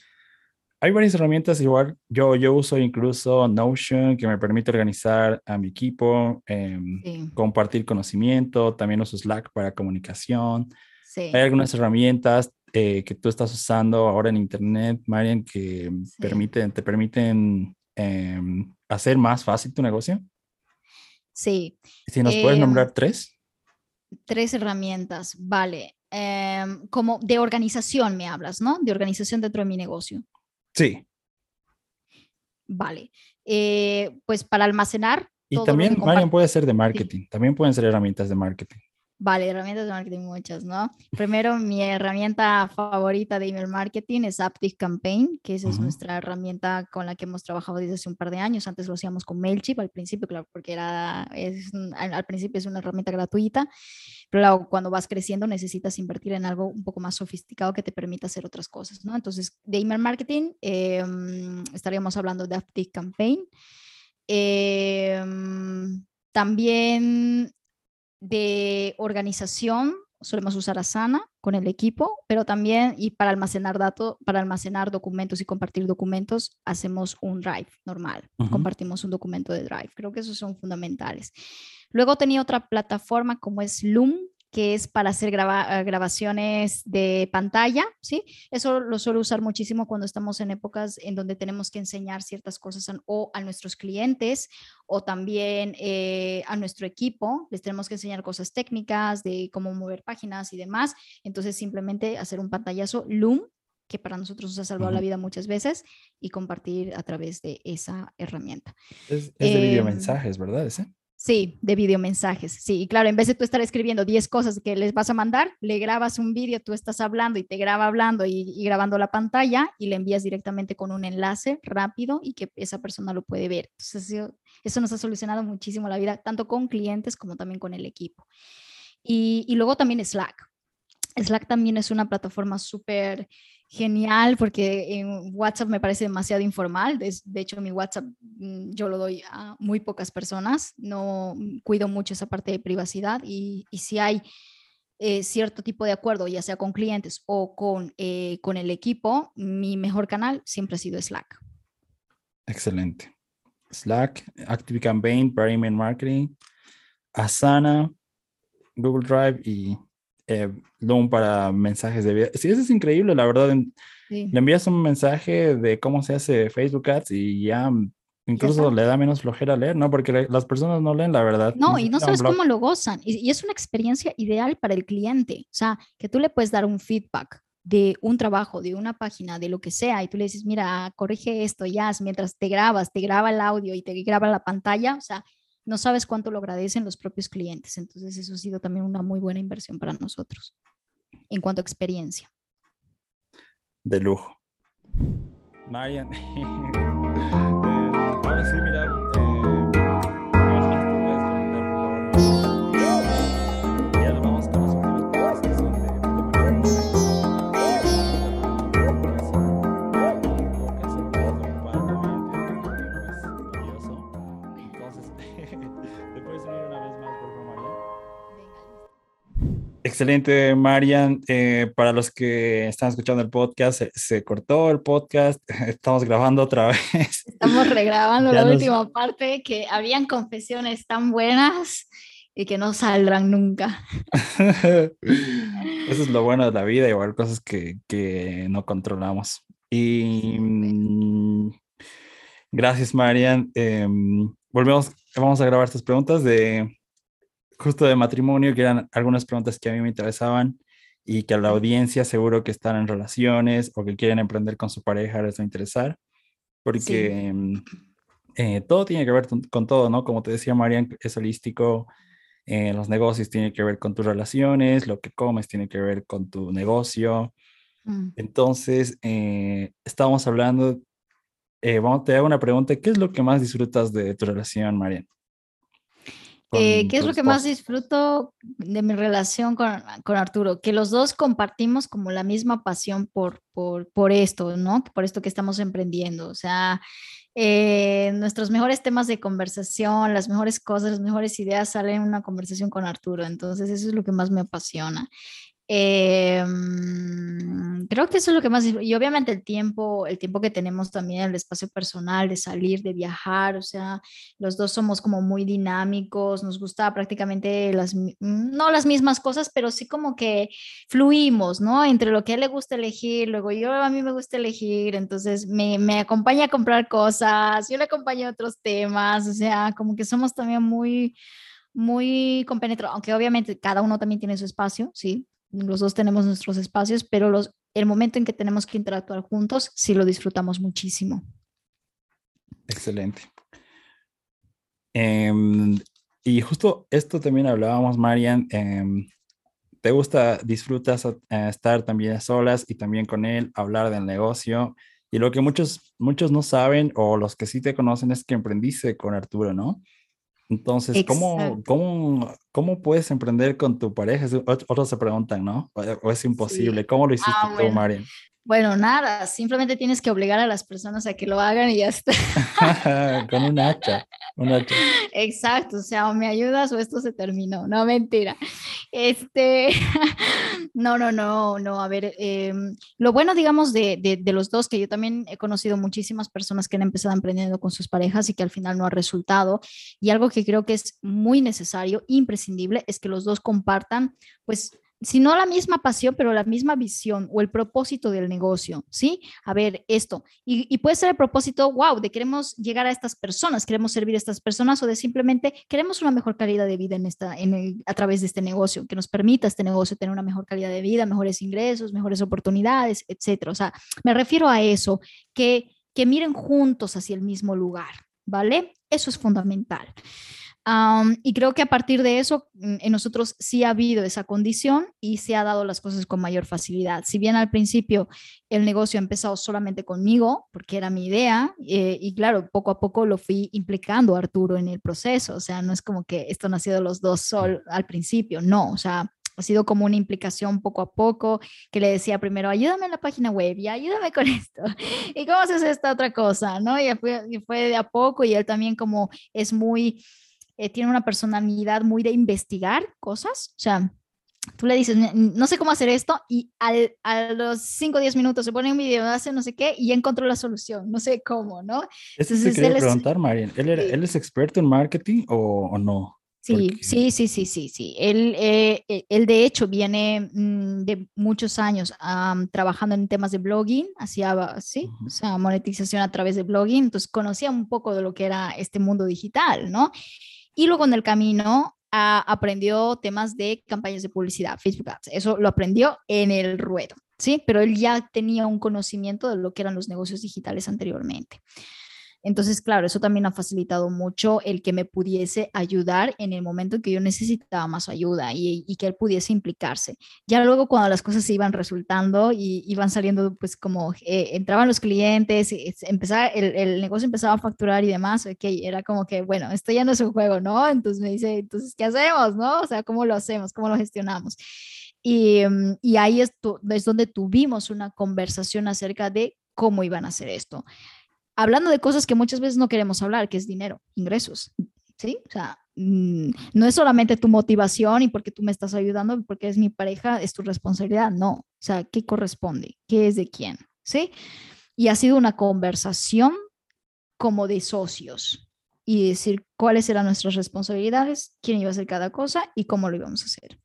hay varias herramientas. Igual yo, yo uso incluso Notion que me permite organizar a mi equipo, em, Sí, compartir conocimiento. También uso Slack para comunicación. sí. Hay algunas herramientas eh, que tú estás usando ahora en Internet, Marian, que Sí. permiten, te permiten em, hacer más fácil tu negocio. Sí, Si nos puedes Em, nombrar tres. Tres herramientas, vale. Em, como de organización me hablas, ¿no? De organización dentro de mi negocio. Sí. Vale. Eh, pues para almacenar. Y también, Marian, puede ser de marketing. También pueden ser herramientas de marketing. Vale, herramientas de marketing muchas, ¿no? Primero, mi herramienta favorita de email marketing es Aptiv Campaign, que esa es nuestra herramienta con la que hemos trabajado desde hace un par de años. Antes lo hacíamos con Mailchimp al principio, claro, porque era, es, al, principio es una herramienta gratuita, pero luego cuando vas creciendo necesitas invertir en algo un poco más sofisticado que te permita hacer otras cosas, ¿no? Entonces, de email marketing em, estaríamos hablando de Aptiv Campaign. Em, también de organización, solemos usar Asana con el equipo, pero también y para almacenar datos, para almacenar documentos y compartir documentos, hacemos un Drive normal, compartimos un documento de Drive. Creo que esos son fundamentales. Luego tenía otra plataforma como es Loom, que es para hacer eh, grabaciones de pantalla, ¿sí? Eso lo suelo usar muchísimo cuando estamos en épocas en donde tenemos que enseñar ciertas cosas a- o a nuestros clientes o también eh, a nuestro equipo. Les tenemos que enseñar cosas técnicas de cómo mover páginas y demás. Entonces, simplemente hacer un pantallazo Loom, que para nosotros nos ha salvado la vida muchas veces, y compartir a través de esa herramienta. Es, es de Em, videomensajes, ¿verdad? Ese? Sí, de videomensajes. Sí, y claro, en vez de tú estar escribiendo 10 cosas que les vas a mandar, le grabas un vídeo, tú estás hablando y te graba hablando y, grabando la pantalla y le envías directamente con un enlace rápido y que esa persona lo puede ver. Entonces, eso, eso nos ha solucionado muchísimo la vida, tanto con clientes como también con el equipo. Y, y luego también Slack. Slack también es una plataforma súper genial porque en WhatsApp me parece demasiado informal. De, hecho, mi WhatsApp mm, yo lo doy a muy pocas personas. No mm, cuido mucho esa parte de privacidad y, si hay eh, cierto tipo de acuerdo, ya sea con clientes o con, eh, con el equipo, mi mejor canal siempre ha sido Slack. Excelente. Slack, Active Campaign marketing, Asana, Google Drive y eh, Loom para mensajes de video. Sí, eso es increíble, la verdad. Sí. Le envías un mensaje de cómo se hace Facebook Ads y ya incluso le da menos flojera leer, ¿no? Porque las personas no leen la verdad. No, y no sabes cómo lo gozan. Y, y es una experiencia ideal para el cliente. O sea, que tú le puedes dar un feedback de un trabajo, de una página, de lo que sea, y tú le dices, mira, corrige esto, ya, mientras te grabas, te graba el audio y te graba la pantalla. O sea, no sabes cuánto lo agradecen los propios clientes. Entonces, eso ha sido también una muy buena inversión para nosotros en cuanto a experiencia. De lujo. Marian. eh, ahora sí, mira. Excelente, Marian. Eh, para los que están escuchando el podcast, se, se cortó el podcast. Estamos grabando otra vez. Estamos regrabando Ya la nos- última parte, que habían confesiones tan buenas y que no saldrán nunca. Eso es lo bueno de la vida, igual cosas que, que no controlamos. Y mm, gracias, Marian. Em, volvemos, vamos a grabar estas preguntas de justo de matrimonio, que eran algunas preguntas que a mí me interesaban y que a la audiencia seguro que están en relaciones o que quieren emprender con su pareja les va a interesar, porque mm, eh, todo tiene que ver con, todo, ¿no? Como te decía Marian, es holístico, eh, los negocios tienen que ver con tus relaciones, lo que comes tiene que ver con tu negocio. Mm. Entonces, eh, estábamos hablando, vamos, te hago una pregunta, ¿qué es lo que más disfrutas de tu relación, Marian? ¿Qué es lo que más disfruto de mi relación con, con, Arturo? Que los dos compartimos como la misma pasión por, por, por esto, ¿no? Por esto que estamos emprendiendo. O sea, eh, nuestros mejores temas de conversación, las mejores cosas, las mejores ideas salen en una conversación con Arturo. Entonces, eso es lo que más me apasiona. Eh, creo que eso es lo que más, y obviamente el tiempo, el tiempo que tenemos también, el espacio personal de salir, de viajar, o sea, los dos somos como muy dinámicos, nos gusta prácticamente las, no las mismas cosas, pero sí como que fluimos, ¿no? Entre lo que a él le gusta elegir, luego yo a mí me gusta elegir, entonces me, me acompaña a comprar cosas, yo le acompaño a otros temas, o sea, como que somos también muy muy compenetrados, aunque obviamente cada uno también tiene su espacio, sí, los dos tenemos nuestros espacios, pero los, el momento en que tenemos que interactuar juntos, sí lo disfrutamos muchísimo. Excelente. Em, y justo esto también hablábamos, Marian. Em, ¿Te gusta, disfrutas eh, estar también solas y también con él, hablar del negocio? Y lo que muchos, muchos no saben o los que sí te conocen es que emprendiste con Arturo, ¿no? Entonces, ¿cómo, cómo, cómo puedes emprender con tu pareja? Otros se preguntan, ¿no? ¿O es imposible? ¿Cómo lo hiciste ah, tú, Marian? Bueno, nada, simplemente tienes que obligar a las personas a que lo hagan y ya está. Con un hacha, un hacha. Exacto, o sea, o me ayudas o esto se terminó, no mentira. Este, no, no, no, no, a ver, em, lo bueno, digamos, de, de, de, los dos, que yo también he conocido muchísimas personas que han empezado emprendiendo con sus parejas y que al final no ha resultado, y algo que creo que es muy necesario, imprescindible, es que los dos compartan, pues, si no la misma pasión, pero la misma visión o el propósito del negocio, ¿sí? A ver, esto. Y, puede ser el propósito, wow, de queremos llegar a estas personas, queremos servir a estas personas o de simplemente queremos una mejor calidad de vida en esta, en a través de este negocio, que nos permita este negocio tener una mejor calidad de vida, mejores ingresos, mejores oportunidades, etcétera. O sea, me refiero a eso, que, que miren juntos hacia el mismo lugar, ¿vale? Eso es fundamental y creo que a partir de eso, mm, en nosotros sí ha habido esa condición y se ha dado las cosas con mayor facilidad. Si bien al principio el negocio ha empezado solamente conmigo, porque era mi idea, eh, y claro, poco a poco lo fui implicando a Arturo en el proceso. O sea, no es como que esto nació de los dos sol al principio, no, o sea, ha sido como una implicación poco a poco, que le decía primero, ayúdame en la página web y ayúdame con esto. ¿Y cómo haces esta otra cosa? ¿No? Y fue, y fue de a poco y él también como es muy eh, tiene una personalidad muy de investigar cosas, o sea, tú le dices, no sé cómo hacer esto, y al, a los 5 o 10 minutos se pone un video, hace no sé qué, y ya encontró la solución, no sé cómo, ¿no? Eso se quería preguntar, Marian, ¿Él, ¿Él, es experto en marketing o, o no? Sí, sí, sí, sí, sí, sí. Él, eh, eh, él de hecho viene mm, de muchos años trabajando en temas de blogging, hacía, sí, o sea, monetización a través de blogging, entonces conocía un poco de lo que era este mundo digital, ¿no? Y luego en el camino aprendió temas de campañas de publicidad, Facebook Ads. Eso lo aprendió en el ruedo, ¿sí? Pero él ya tenía un conocimiento de lo que eran los negocios digitales anteriormente. Entonces, claro, eso también ha facilitado mucho el que me pudiese ayudar en el momento en que yo necesitaba más ayuda y, que él pudiese implicarse. Ya luego cuando las cosas se iban resultando y iban saliendo, pues como eh, entraban los clientes, empezaba, el, el, negocio empezaba a facturar y demás, ok, era como que, bueno, esto ya no es un juego, ¿no? Entonces me dice, entonces, ¿qué hacemos, no? O sea, ¿cómo lo hacemos? ¿Cómo lo gestionamos? Y, mm, y ahí es, es donde tuvimos una conversación acerca de cómo iban a hacer esto hablando de cosas que muchas veces no queremos hablar, que es dinero, ingresos, ¿sí? O sea, mm, no es solamente tu motivación y porque tú me estás ayudando, porque es mi pareja, es tu responsabilidad, no. O sea, ¿qué corresponde? ¿Qué es de quién? ¿Sí? Y ha sido una conversación como de socios y decir cuáles eran nuestras responsabilidades, quién iba a hacer cada cosa y cómo lo íbamos a hacer.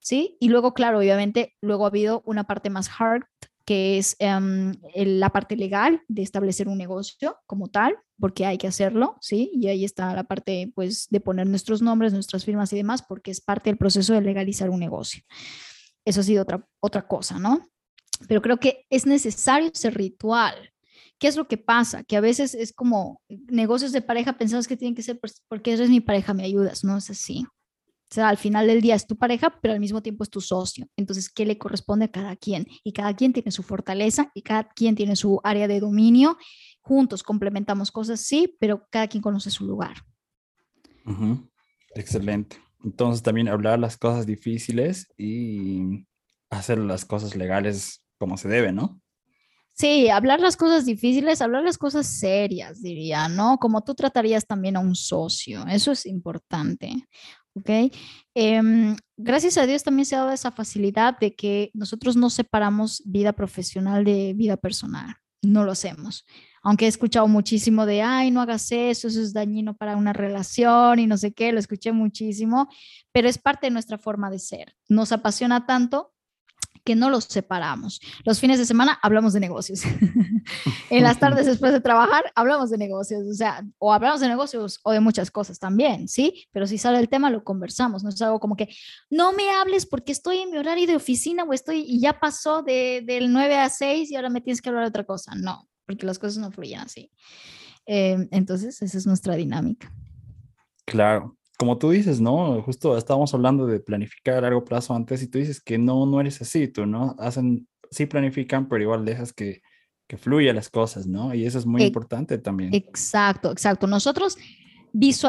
¿Sí? Y luego, claro, obviamente, luego ha habido una parte más hard que es em, la parte legal de establecer un negocio como tal, porque hay que hacerlo, ¿sí? Y ahí está la parte, pues, de poner nuestros nombres, nuestras firmas y demás, porque es parte del proceso de legalizar un negocio. Eso ha sido otra, otra cosa, ¿no? Pero creo que es necesario ese ritual. ¿Qué es lo que pasa? Que a veces es como negocios de pareja, pensamos que tienen que ser pues, porque eres mi pareja, me ayudas, no es así. O sea, al final del día es tu pareja, pero al mismo tiempo es tu socio. Entonces, ¿qué le corresponde a cada quien? Y cada quien tiene su fortaleza y cada quien tiene su área de dominio. Juntos complementamos cosas, sí, pero cada quien conoce su lugar. Excelente. Entonces, también hablar las cosas difíciles y hacer las cosas legales como se debe, ¿no? Sí, hablar las cosas difíciles, hablar las cosas serias, diría, ¿no? Como tú tratarías también a un socio, eso es importante. Em, gracias a Dios también se ha dado esa facilidad de que nosotros no separamos vida profesional de vida personal, no lo hacemos. Aunque he escuchado muchísimo de, ay, no hagas eso, eso es dañino para una relación y no sé qué, lo escuché muchísimo, pero es parte de nuestra forma de ser. Nos apasiona tanto que no los separamos. Los fines de semana hablamos de negocios. en las tardes después de trabajar hablamos de negocios, o sea, o hablamos de negocios o de muchas cosas también, ¿sí? Pero si sale el tema lo conversamos, no es algo como que no me hables porque estoy en mi horario de oficina o estoy y ya pasó de, del 9 a 6 y ahora me tienes que hablar de otra cosa. No, porque las cosas no fluyen así. Eh, entonces, esa es nuestra dinámica. Claro, como tú dices, ¿no? Justo estábamos hablando de planificar a largo plazo antes y tú dices que no, no eres así, tú, ¿no? Hacen, sí planifican, pero igual dejas que, que fluya las cosas, ¿no? Y eso es muy importante también. Exacto, exacto. Nosotros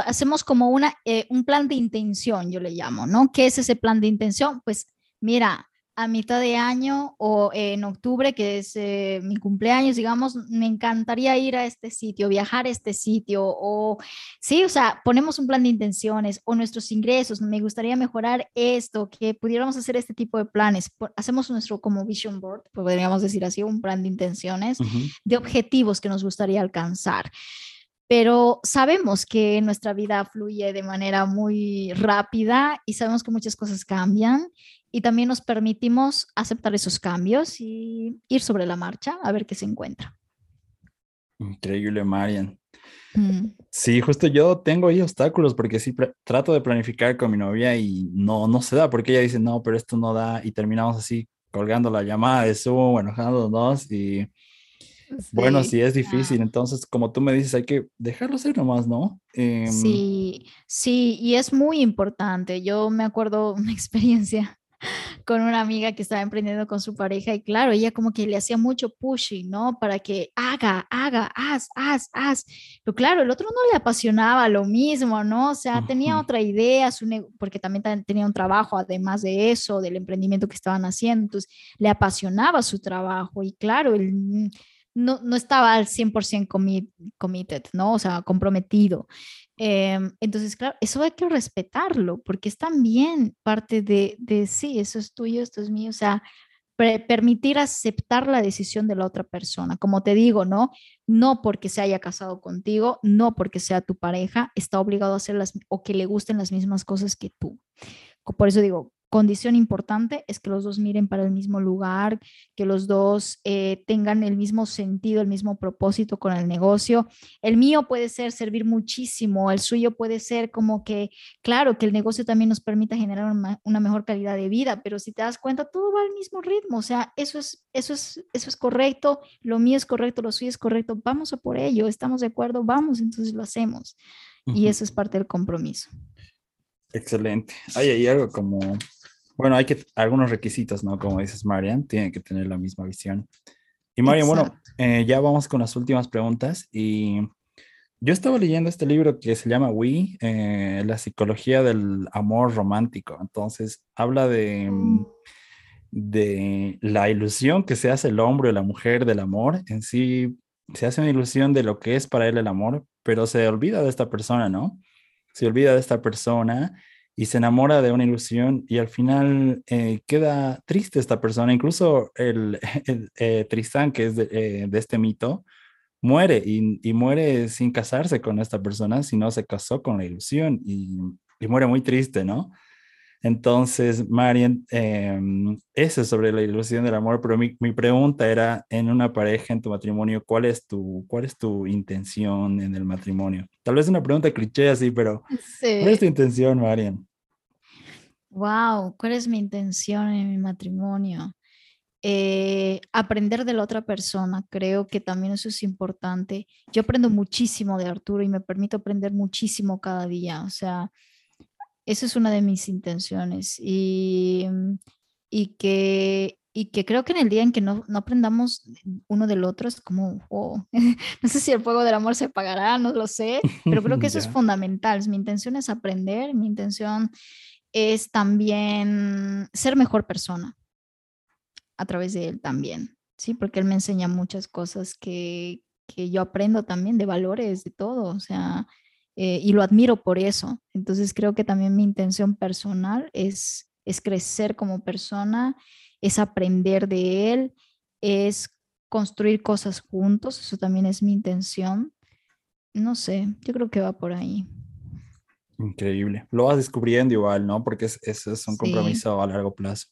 hacemos como una, eh, un plan de intención, yo le llamo, ¿no? ¿Qué es ese plan de intención? Pues mira, a mitad de año o en octubre, que es eh, mi cumpleaños, digamos, me encantaría ir a este sitio, viajar a este sitio, o sí, o sea, ponemos un plan de intenciones o nuestros ingresos, me gustaría mejorar esto, que pudiéramos hacer este tipo de planes. Hacemos nuestro como vision board, podríamos decir así, un plan de intenciones, de objetivos que nos gustaría alcanzar pero sabemos que nuestra vida fluye de manera muy rápida y sabemos que muchas cosas cambian y también nos permitimos aceptar esos cambios y ir sobre la marcha a ver qué se encuentra. Increíble, Marian. Mm. Sí, justo yo tengo ahí obstáculos porque sí trato de planificar con mi novia y no, no se da porque ella dice, no, pero esto no da y terminamos así colgando la llamada de Zoom, enojándonos y bueno, sí es difícil, entonces como tú me dices, hay que dejarlo ser nomás, ¿no? Em, sí, sí, y es muy importante. Yo me acuerdo una experiencia con una amiga que estaba emprendiendo con su pareja y claro, ella como que le hacía mucho pushing, ¿no? Para que haga, haga, haz, haz, haz. Pero claro, el otro no le apasionaba lo mismo, ¿no? O sea, tenía otra idea, su porque también tenía un trabajo además de eso, del emprendimiento que estaban haciendo, entonces le apasionaba su trabajo y claro, él no, no estaba al 100% committed, ¿no? O sea, comprometido. Em, entonces, claro, eso hay que respetarlo, porque es también parte de, de sí, eso es tuyo, esto es mío, o sea, permitir aceptar la decisión de la otra persona. Como te digo, ¿no? No porque se haya casado contigo, no porque sea tu pareja, está obligado a hacer las o que le gusten las mismas cosas que tú. Por eso digo, condición importante es que los dos miren para el mismo lugar, que los dos eh, tengan el mismo sentido, el mismo propósito con el negocio. El mío puede ser servir muchísimo, el suyo puede ser como que, claro, que el negocio también nos permita generar una, mejor calidad de vida, pero si te das cuenta, todo va al mismo ritmo, o sea, eso es, eso es, eso es correcto, lo mío es correcto, lo suyo es correcto, vamos a por ello, estamos de acuerdo, vamos, entonces lo hacemos. Y eso es parte del compromiso. Excelente. Hay algo como bueno, hay que algunos requisitos, ¿no? Como dices, Marian, tiene que tener la misma visión. Y Marian, bueno, eh, ya vamos con las últimas preguntas. Y yo estaba leyendo este libro que se llama We, eh, la psicología del amor romántico. Entonces, habla de, mm, de la ilusión que se hace el hombre o la mujer del amor. En sí, se hace una ilusión de lo que es para él el amor, pero se olvida de esta persona, ¿no? Se olvida de esta persona y se enamora de una ilusión y al final eh, queda triste esta persona. Incluso el, eh, Tristán, que es eh, de, este mito, muere y, y, muere sin casarse con esta persona, sino se casó con la ilusión y, y muere muy triste, ¿no? Entonces, Marian, em, eso es sobre la ilusión del amor, pero mi, mi, pregunta era, en una pareja, en tu matrimonio, ¿cuál es tu, cuál es tu intención en el matrimonio? Tal vez una pregunta cliché así, pero ¿cuál es tu intención, Marian? Wow, ¿cuál es mi intención en mi matrimonio? Eh, aprender de la otra persona, creo que también eso es importante. Yo aprendo muchísimo de Arturo y me permito aprender muchísimo cada día, o sea, esa es una de mis intenciones y, y, que, y que creo que en el día en que no, no aprendamos uno del otro es como, oh, no sé si el fuego del amor se apagará, no lo sé, pero creo que eso es fundamental. Mi intención es aprender, mi intención es también ser mejor persona a través de él también, ¿sí? Porque él me enseña muchas cosas que, que yo aprendo también de valores, de todo, o sea, eh, y lo admiro por eso. Entonces creo que también mi intención personal es, es crecer como persona, es aprender de él, es construir cosas juntos, eso también es mi intención. No sé, yo creo que va por ahí. Increíble. Lo vas descubriendo igual, ¿no? Porque es, es, un compromiso a largo plazo.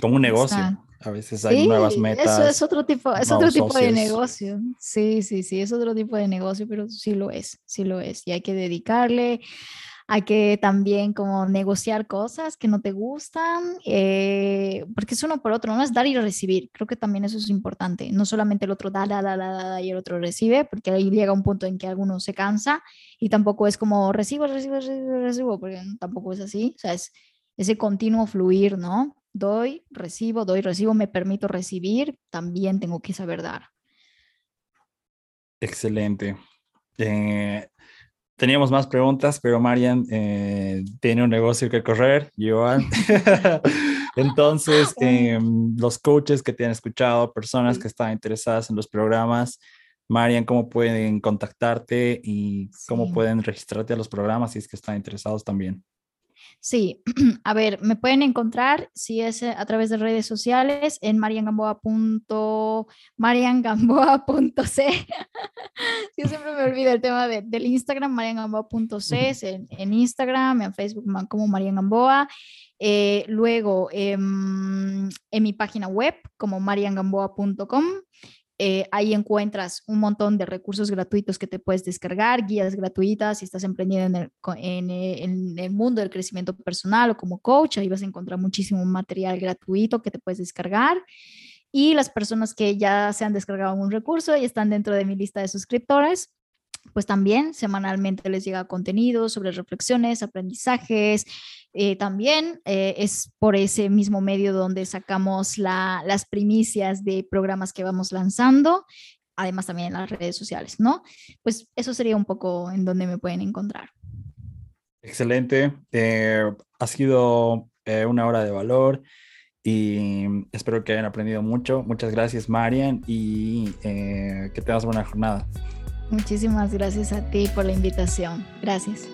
Como un negocio. A veces hay nuevas metas. Eso es otro tipo, es otro tipo de negocio. Sí, sí, sí, es otro tipo de negocio, pero sí lo es, sí lo es. Y hay que dedicarle, hay que también como negociar cosas que no te gustan, eh, porque es uno por otro, no es dar y recibir. Creo que también eso es importante. No solamente el otro da, da, da, da, da y el otro recibe, porque ahí llega un punto en que alguno se cansa y tampoco es como recibo, recibo, recibo, recibo, porque tampoco es así. O sea, es ese continuo fluir, ¿no? doy, recibo, doy, recibo, me permito recibir, también tengo que saber dar. Excelente. Eh, teníamos más preguntas, pero Marian eh, tiene un negocio que correr, Joan. Entonces, em, los coaches que te han escuchado, personas que están interesadas en los programas, Marian, ¿cómo pueden contactarte y cómo pueden registrarte a los programas si es que están interesados también? Sí, a ver, me pueden encontrar si es eh, a través de redes sociales en mariangamboa.mariangamboa.c. Yo siempre me olvido el tema del Instagram, mariangamboa.c, en, en Instagram, en Facebook como Marian Gamboa. Eh, luego em, en mi página web como mariangamboa.com eh, ahí encuentras un montón de recursos gratuitos que te puedes descargar, guías gratuitas si estás emprendiendo en el, en, el, mundo del crecimiento personal o como coach, ahí vas a encontrar muchísimo material gratuito que te puedes descargar. Y las personas que ya se han descargado un recurso y están dentro de mi lista de suscriptores, pues también semanalmente les llega contenido sobre reflexiones, aprendizajes. Eh, también eh, es por ese mismo medio donde sacamos las primicias de programas que vamos lanzando, además también en las redes sociales, ¿no? Pues eso sería un poco en donde me pueden encontrar. Excelente. Eh, ha sido una hora de valor y espero que hayan aprendido mucho. Muchas gracias, Marian, y que tengas buena jornada. Muchísimas gracias a ti por la invitación. Gracias.